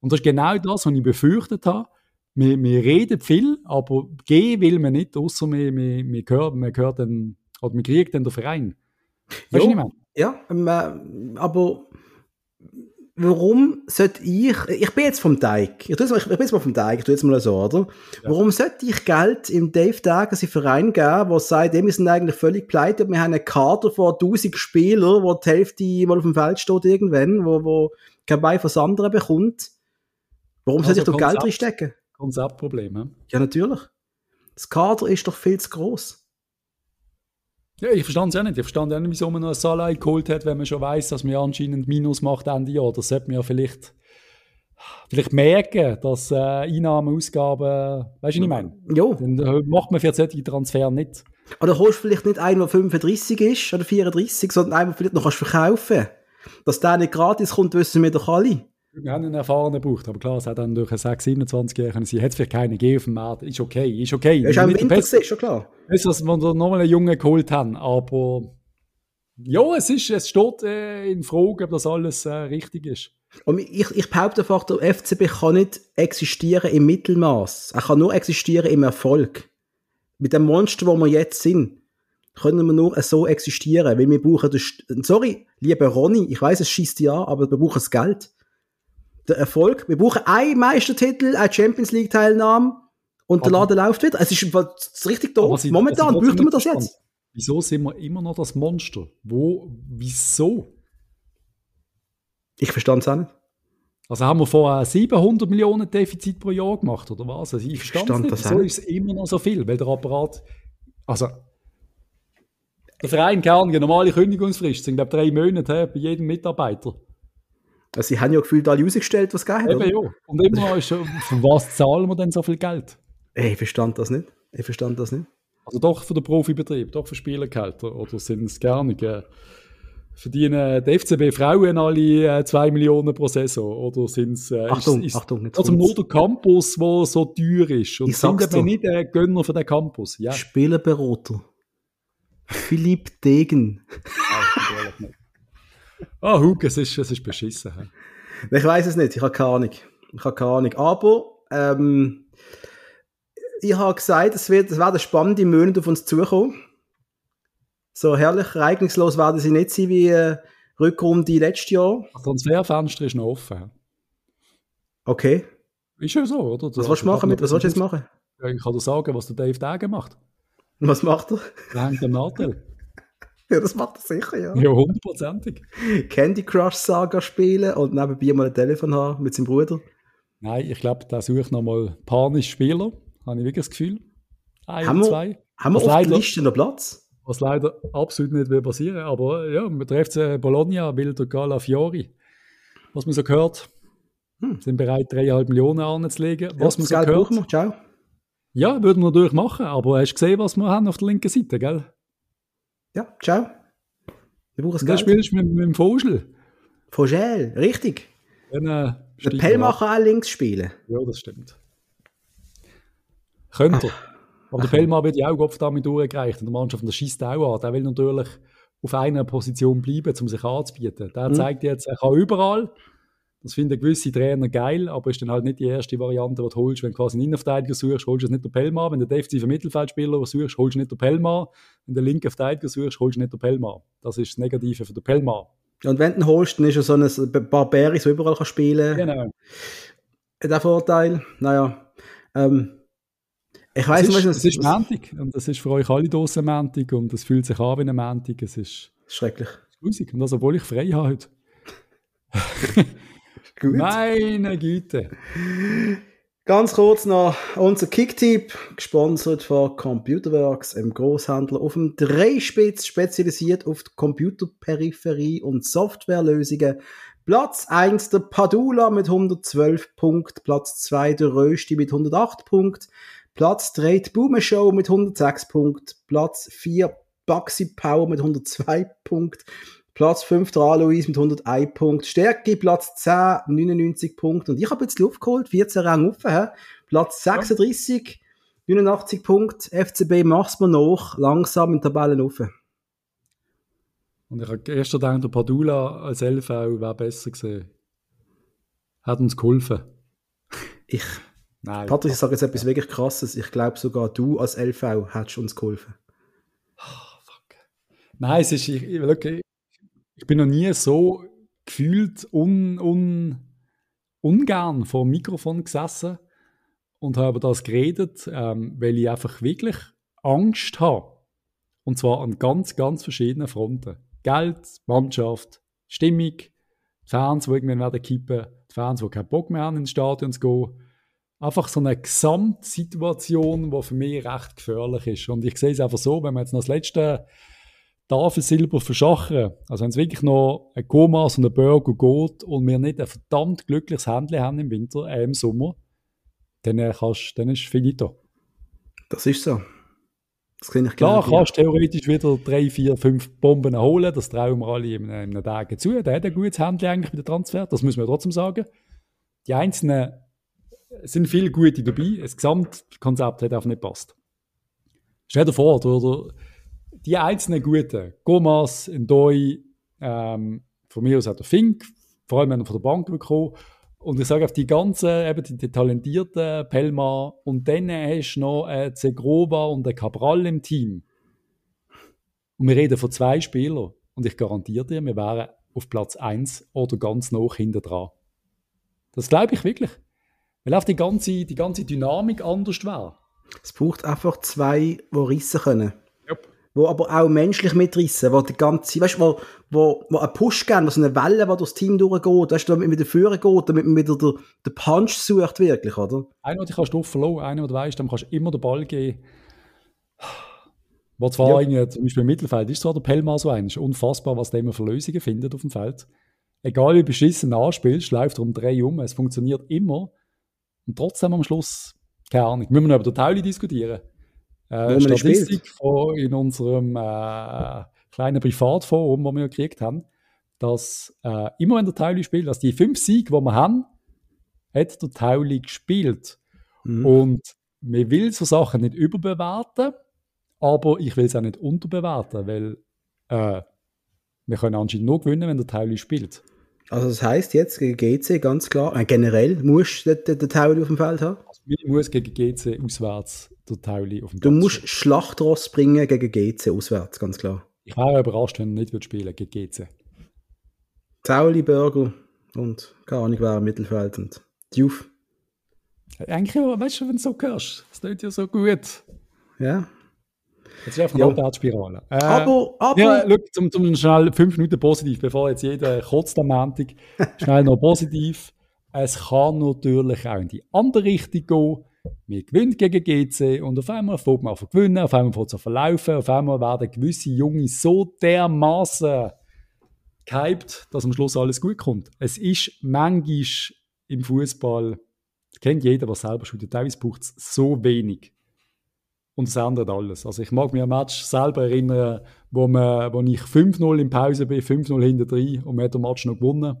Und das ist genau das, was ich befürchtet habe. Wir, wir reden viel, aber gehen will man nicht, außer wir, wir, wir, hören, wir, hören dann, oder wir kriegen dann den Verein. Weißt du, ich meine? Ja, ähm, äh, aber warum sollte ich, ich bin jetzt vom Teig, ich, tue jetzt mal, ich bin jetzt mal vom Teig, ich tue jetzt mal so, oder? Warum sollte ich Geld im Dave Dagens Verein geben, der sagt, wir sind eigentlich völlig pleite, wir haben einen Kader von 1000 Spielern, wo die Hälfte mal auf dem Feld steht irgendwann, wo, wo kein Bein von anderen bekommt. Warum sollte ich Also doch Geld Konzept. reinstecken? Konzeptproblem. hä? Ja, natürlich. Das Kader ist doch viel zu groß. Ja, ich verstand es auch nicht. Ich verstand auch nicht, wieso man noch einen Salah geholt hat, wenn man schon weiß, dass man ja anscheinend Minus macht Ende Jahr. Das sollte man ja vielleicht, vielleicht merken, dass äh, Einnahmen, Ausgaben, weißt du, was ich meine? Ja. Dann äh, macht man für solche Transfer nicht. Oder holst du vielleicht nicht einen, der 35 ist oder 34, sondern einen, der vielleicht noch kannst verkaufen Dass der nicht gratis kommt, wissen wir doch alle. Wir haben einen erfahrenen gebraucht, aber klar, es hat dann durch einen 6, 27-Jährigen können sein. Hat es vielleicht keinen gegeben auf dem Markt. Ist okay, ist okay. Er ist auch im Winter gesehen, schon klar. Besser, dass wir da nochmal einen Jungen geholt haben, aber ja, es, ist, es steht äh, in Frage, ob das alles äh, richtig ist. Und ich, ich behaupte einfach, der FCB kann nicht existieren im Mittelmaß. Er kann nur existieren im Erfolg. Mit dem Monster, wo wir jetzt sind. können wir nur so existieren, weil wir brauchen den, sorry, lieber Ronny, ich weiß, es schießt ja, aber wir brauchen das Geld. Der Erfolg, wir brauchen einen Meistertitel, eine Champions League Teilnahme und der Laden läuft wieder. Es ist richtig doof. Sie, Momentan bräuchten wir das jetzt. Wieso sind wir immer noch das Monster? Wo, wieso? Ich verstand es auch nicht. Also haben wir vorher 700 Millionen Defizit pro Jahr gemacht, oder was? Also ich verstand es nicht. Wieso ist es immer noch so viel? Weil der Apparat, also der Verein kann eine normale Kündigungsfrist sind, glaube drei Monate bei jedem Mitarbeiter. Also sie haben ja gefühlt alle ausgestellt, was es gegeben hat. Eben, ja. Und immer noch ist von was zahlen wir denn so viel Geld? Ich verstand das nicht. Ich verstand das nicht. Also doch für den Profibetrieb, doch für Spielergehälter. Oder sind es gar nicht? Äh, verdienen die FCB Frauen alle 2 äh, Millionen pro Saison? Oder sind es äh, Achtung, ist, Achtung, jetzt also nur der Campus, der so teuer ist? Und ich sind aber nicht äh, Gönner für den Campus? Ja. Spielerberater. Philipp Degen. Ah, oh, Hug, es ist, es ist beschissen. He? Ich weiß es nicht, ich habe keine Ahnung. Ich habe keine Ahnung. Aber ähm, ich habe gesagt, es, wird, es werden spannende Monate auf uns zukommen. So herrlich ereignislos werden sie nicht sein wie äh, Rückrunde letztes Jahr. Das Transferfenster ist noch offen. Okay. Ist ja so, oder? Was willst du machen mit? Was willst du jetzt machen? Ich kann dir sagen, was der Dave Degen macht. Was macht er? Er hängt am Nadel. Ja, das macht er sicher, ja. Ja, hundertprozentig. Candy Crush Saga spielen und nebenbei mal ein Telefon haben mit seinem Bruder. Nein, ich glaube, da suche ich nochmal panisch Spieler. Habe ich wirklich das Gefühl. Ein haben zwei. Wir, haben wir auf der Liste noch Platz? Was leider absolut nicht will passieren. Aber ja, man trifft Bologna, will der Gala Fiori. Was man so gehört, hm. sind bereit, 3,5 Millionen anzulegen. Was ja, man so Geld gehört. Wir. Ciao. Ja, würden wir natürlich machen, aber hast du gesehen, was wir haben auf der linken Seite, gell? Ja, ciao. Wir brauchen das Geld. spielst du mit, mit dem Vogel. Vogel, richtig. Dann, äh, der Pellmacher auch links spielen. Ja, das stimmt. Könnte er. Aber der Pellmann wird ja auch Kopf damit durchgereicht. Und der Mannschaft, der schießt auch an. Der will natürlich auf einer Position bleiben, um sich anzubieten. Der mhm. zeigt jetzt, er kann überall. Das finden gewisse Trainer geil, aber ist dann halt nicht die erste Variante, die du holst. Wenn du quasi einen Innenverteidiger suchst, holst du es nicht der Pellmann. Wenn du den defensiven Mittelfeldspieler suchst, holst du nicht der Pellmann. Wenn du den linken Verteidiger suchst, holst du nicht der Pellmann. Das ist das Negative für den Pellmann. Und wenn du ihn holst, dann ist er so ein Barbaris, der überall kann spielen kann. Genau. Der Vorteil, naja, ähm, ich weiß nicht, was es ist. Es ist Montag und das ist für euch alle draussen Montag und es fühlt sich an wie ein Montag. Es ist schrecklich. Grusig. Und das, obwohl ich frei habe heute. Gut. Meine Güte. Ganz kurz noch unser Kicktipp, gesponsert von Computerworks, einem Großhändler auf dem Dreispitz, spezialisiert auf die Computerperipherie und Softwarelösungen. Platz 1 der Padula mit 112 Punkten, Platz 2 der Rösti mit 108 Punkten, Platz 3 die Boomer Show mit 106 Punkten, Platz 4 Baxi Power mit 102 Punkten, Platz 5 der Alois mit 101 Punkten. Stärke Platz 10, 99 Punkte. Und ich habe jetzt Luft geholt, 14 Rang offen. Platz 36, 89 Punkte. FCB macht's mir noch, langsam in Tabellen offen. Und ich habe gestern gedacht, der Padula als LV wäre besser gesehen. Hat uns geholfen. Ich. Nein. Patrick, ich sage jetzt etwas wirklich krasses. Ich glaube sogar du als LV hättest uns geholfen. Oh, fuck. Nein, es ist, ich, ich, ich bin noch nie so gefühlt un, un, ungern vor dem Mikrofon gesessen und habe über das geredet, ähm, weil ich einfach wirklich Angst habe. Und zwar an ganz, ganz verschiedenen Fronten. Geld, Mannschaft, Stimmung, Fans, die irgendwann werden kippen, die Fans, die keinen Bock mehr haben, ins Stadion zu gehen. Einfach so eine Gesamtsituation, die für mich recht gefährlich ist. Und ich sehe es einfach so, wenn man jetzt noch das letzte Tafelsilber verschachern. Also wenn es wirklich noch ein Gomas und ein Burger geht und wir nicht ein verdammt glückliches Händchen haben im Winter, äh, im Sommer, dann, äh, kannst, dann ist finito. Das ist so. Das kann ich Klar, kannst du theoretisch wieder drei, vier, fünf Bomben holen, das trauen wir alle in einem Tag zu. Der hat ein gutes Händchen eigentlich bei der Transfer, das müssen wir trotzdem sagen. Die Einzelnen sind viele gute dabei, das Gesamtkonzept hat einfach nicht gepasst. Stell dir vor, oder die einzelnen Guten, Gomas, Ndoi, ähm, von mir aus auch der Fink, vor allem wenn er von der Bank bekommen. Und ich sage auf die ganzen, eben die, die talentierten Pelma und dann hast du noch äh, Zegrova und den Cabral im Team. Und wir reden von zwei Spielern. Und ich garantiere dir, wir wären auf Platz 1 oder ganz noch hinter dran. Das glaube ich wirklich. Weil auch die ganze, die ganze Dynamik anders wäre. Es braucht einfach zwei, die rissen können. Wo aber auch menschlich mitrissen, wo die ganze, weißt du, wo, wo, wo einen Push geben, wo so eine Welle, die durchs Team durchgeht, weißt du, damit man wieder führen geht, damit man wieder den, den Punch sucht, wirklich, oder? Einer, den kannst du verloren, einer, der weißt, dem kannst du immer den Ball geben. Wo zwar ja. zum Beispiel im Mittelfeld ist zwar der Pelmar so ein, ist unfassbar, was der immer für Lösungen findet auf dem Feld. Egal wie beschissen anspielst, läuft er um drei um, es funktioniert immer. Und trotzdem am Schluss, keine Ahnung, müssen wir noch über den Tauli diskutieren. Äh, Statistik von in unserem äh, kleinen Privatforum, wo wir gekriegt haben, dass äh, immer wenn der Tauli spielt, dass die fünf Siege, die wir haben, hat der Tauli gespielt. Mhm. Und man will so Sachen nicht überbewerten, aber ich will es auch nicht unterbewerten, weil äh, wir können anscheinend nur gewinnen, wenn der Tauli spielt. Also das heißt jetzt gegen GC ganz klar, äh, generell musst du den, den Tauli auf dem Feld haben? Also ich muss gegen GC auswärts der Tauli auf dem Feld Du musst Schlachtross bringen gegen GC auswärts, ganz klar. Ich wäre überrascht, wenn er nicht spielen gegen GC. Tauli, Burger und keine Ahnung wer im Mittelfeld und Diouf. Eigentlich, weißt du, wenn du so hörst, das tut ja so gut. Ja, das ist einfach eine ja. Abwärtsspirale. Äh, aber, aber. Ja, look, zum, zum schnell fünf Minuten positiv, bevor jetzt jeder kotzt am Montag. Schnell noch positiv. Es kann natürlich auch in die andere Richtung gehen. Wir gewinnen gegen GC und auf einmal fängt man an zu gewinnen, auf einmal fängt es an verlaufen, auf einmal werden gewisse Junge so dermaßen gehypt, dass am Schluss alles gut kommt. Es ist manchmal im Fußball, kennt jeder, was selber spielt, teilweise braucht es so wenig und es ändert alles. Also ich mag mich an ein Match selber erinnern, wo, man, wo ich 5-0 in Pause bin, 5-0 hinter drin und man hat den Match noch gewonnen.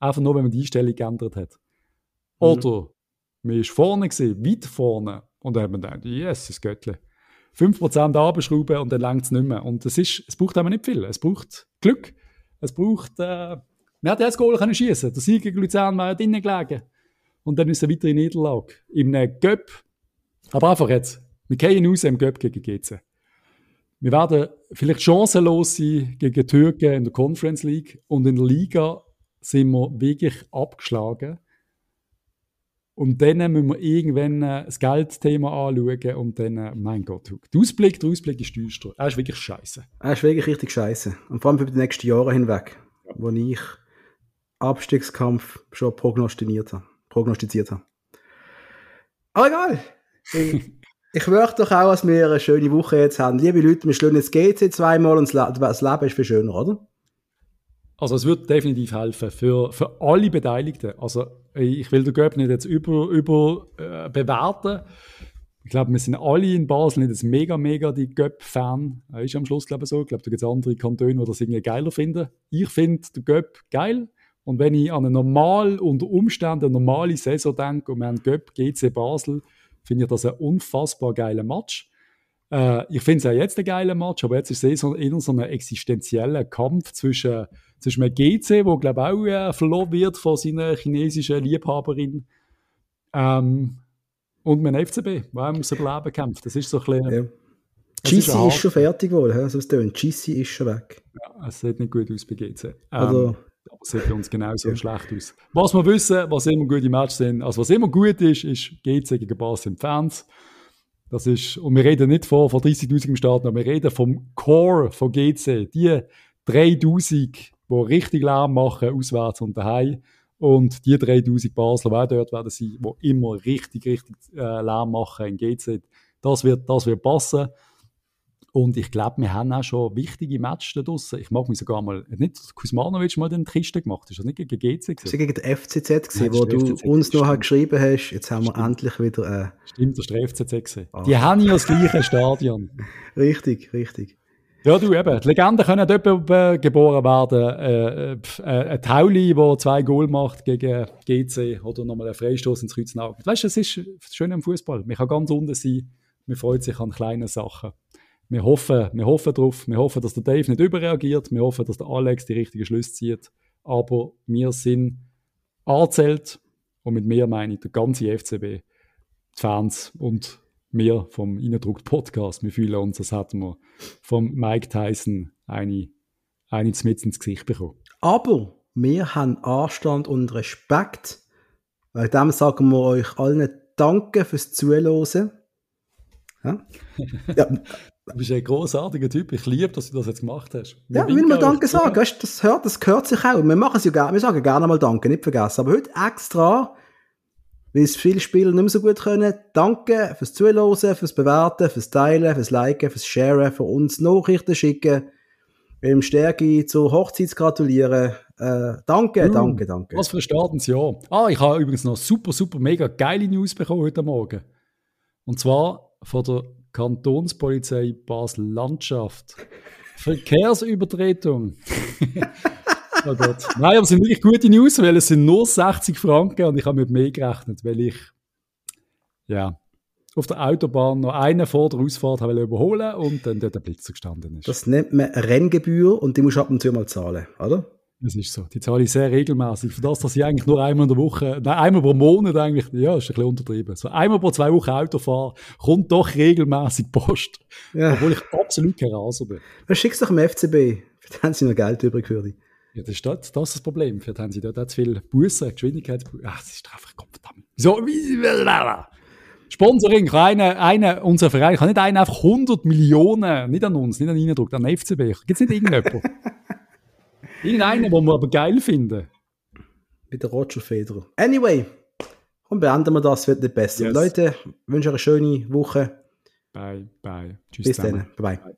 Einfach nur, wenn man die Einstellung geändert hat. Mhm. Oder mhm. man war vorne, gewesen, weit vorne und dann hat man gedacht, yes, das Göttle. 5% abschrauben und dann längt es nicht mehr. Und es, ist, es braucht aber nicht viel. Es braucht Glück. Es braucht, äh, man hat das Goal können schießen. Der Sieg gegen Luzern war ja drinnen gelegen. Und dann ist eine weitere Niederlage. Einem Göpp. Aber einfach jetzt, wir gehen raus im Göpp gegen GC. Wir werden vielleicht chancenlos sein gegen Türken in der Conference League und in der Liga sind wir wirklich abgeschlagen. Und dann müssen wir irgendwann äh, das Geldthema anschauen und dann, äh, mein Gott, der Ausblick, der Ausblick ist düster. Er ist wirklich scheiße. Er ist wirklich richtig scheiße. Und vor allem für die nächsten Jahre hinweg, ja. wo ich Abstiegskampf schon prognostiziert habe. Prognostiziert habe. Aber egal. Ich möchte doch auch, dass wir eine schöne Woche jetzt haben. Liebe Leute, wir schlagen jetzt GC zweimal und das Leben ist viel schöner, oder? Also es wird definitiv helfen für, für alle Beteiligten. Also ich will den Göpp nicht jetzt über, über äh. Ich glaube, wir sind alle in Basel nicht mega, mega die Göpp-Fan. Ist am Schluss, glaube ich, so. Ich glaube, da gibt es andere Kantone, die das irgendwie geiler finden. Ich finde den Göpp geil. Und wenn ich an eine normal, unter Umständen eine normale Saison denke und wir haben Göpp, GC Basel, finde ich das ein unfassbar geiler Match. Äh, ich finde es auch jetzt ein geiler Match, aber jetzt ist es eher so ein existenzieller Kampf zwischen, zwischen einem GC, der glaube ich auch äh, verloren wird von seiner chinesischen Liebhaberin, ähm, und einem FCB, der ums Überleben kämpft. Das ist so ein bisschen... Ja. GC ist, ist, schon fertig geworden, so also GC ist schon weg. Ja, es sieht nicht gut aus bei GC. Ähm, also, aber es sieht bei uns genauso ja. schlecht aus. Was wir wissen, was immer gute Matches sind, also was immer gut ist, ist GC gegen Basel im Fans. Das ist, und wir reden nicht von, von 30.000 im Start, aber wir reden vom Core von GC. Die 3.000, die richtig Lärm machen, auswärts und daheim. Und die 3.000 Basler, die dort werden sein, die immer richtig, richtig äh, Lärm machen in GC. Das wird, das wird passen. Und ich glaube, wir haben auch schon wichtige Matches da draussen. Ich mag mich sogar mal, nicht Kuzmanovic mal den Kiste gemacht, ist das nicht gegen GC? Das war gegen den FCZ, gewesen, ja, wo du FCZ, uns noch halt geschrieben hast, jetzt haben wir stimmt. endlich wieder... Äh... Stimmt, das war der FCZ. Gewesen. Ah. Die haben ja das gleiche Stadion. richtig, richtig. Ja, du eben. Die Legenden können dort geboren werden. Äh, äh, ein Tauli, der zwei Goal macht gegen GC oder nochmal einen Freistoß ins Kreuznagel. Weißt du, das ist das Schöne am Fußball. Man kann ganz unten sein. Man freut sich an kleinen Sachen wir hoffen, wir hoffen darauf, wir hoffen, dass der Dave nicht überreagiert, wir hoffen, dass der Alex die richtigen Schlüsse zieht. Aber wir sind angezählt und mit mir meine ich der ganze FCB, die Fans und wir vom Innendruck Podcast, wir fühlen uns, als hätten wir vom Mike Tyson eine, eine mit ins Gesicht bekommen. Aber wir haben Anstand und Respekt. Weil dem sagen wir euch allen Danke fürs Zuhören. Ja? ja. Du bist ein großartiger Typ. Ich liebe, dass du das jetzt gemacht hast. Wir ja, will man Danke sagen. Weißt, das, hört, das gehört sich auch. Wir machen es ja gerne. Wir sagen gerne mal Danke, nicht vergessen. Aber heute extra, weil es viele Spieler nicht mehr so gut können. Danke fürs Zuhören, fürs Bewerten, fürs Teilen, fürs Liken, fürs Sharen, für uns Nachrichten schicken, im Stärke zur Hochzeit gratulieren. Äh, danke, uh, danke, danke. Was für ein Startensjahr. Ah, ich habe übrigens noch super, super, mega geile News bekommen heute Morgen. Und zwar von der Kantonspolizei Basel-Landschaft. Verkehrsübertretung. oh Gott. Nein, aber es sind wirklich gute News, weil es sind nur 60 Franken und ich habe mit mehr gerechnet, weil ich ja, auf der Autobahn noch einen vor der Ausfahrt habe überholen und dann dort der Blitzer gestanden ist. Das nennt man Renngebühr und die muss ab und zu mal zahlen, oder? Das ist so. Die zahle ich sehr regelmäßig. Für das, dass ich eigentlich nur einmal in der Woche, nein, einmal pro Monat eigentlich, ja, ist ein bisschen untertrieben. So einmal pro zwei Wochen Auto fahre, kommt doch regelmäßig Post. Ja. Obwohl ich absolut kein Raser bin. Was schickst du doch im FCB? Vielleicht haben sie noch Geld übrig für dich. Ja, das ist das, das, ist das Problem. Vielleicht haben sie dort auch zu viel Bussen, Geschwindigkeit. Ach, das ist einfach, verdammt. So, wie, Sponsoring, eine, eine, unser Verein kann nicht einen einfach 100 Millionen, nicht an uns, nicht an Eindruck, an den FCB. Gibt es nicht irgendjemanden? Irgendeinen, den wir aber geil finden. Bei der Roger Federer. Anyway, und beenden wir das, wird nicht besser. Yes. Leute, wünsche euch eine schöne Woche. Bye, bye. Tschüss. Bis dann. Bye. bye.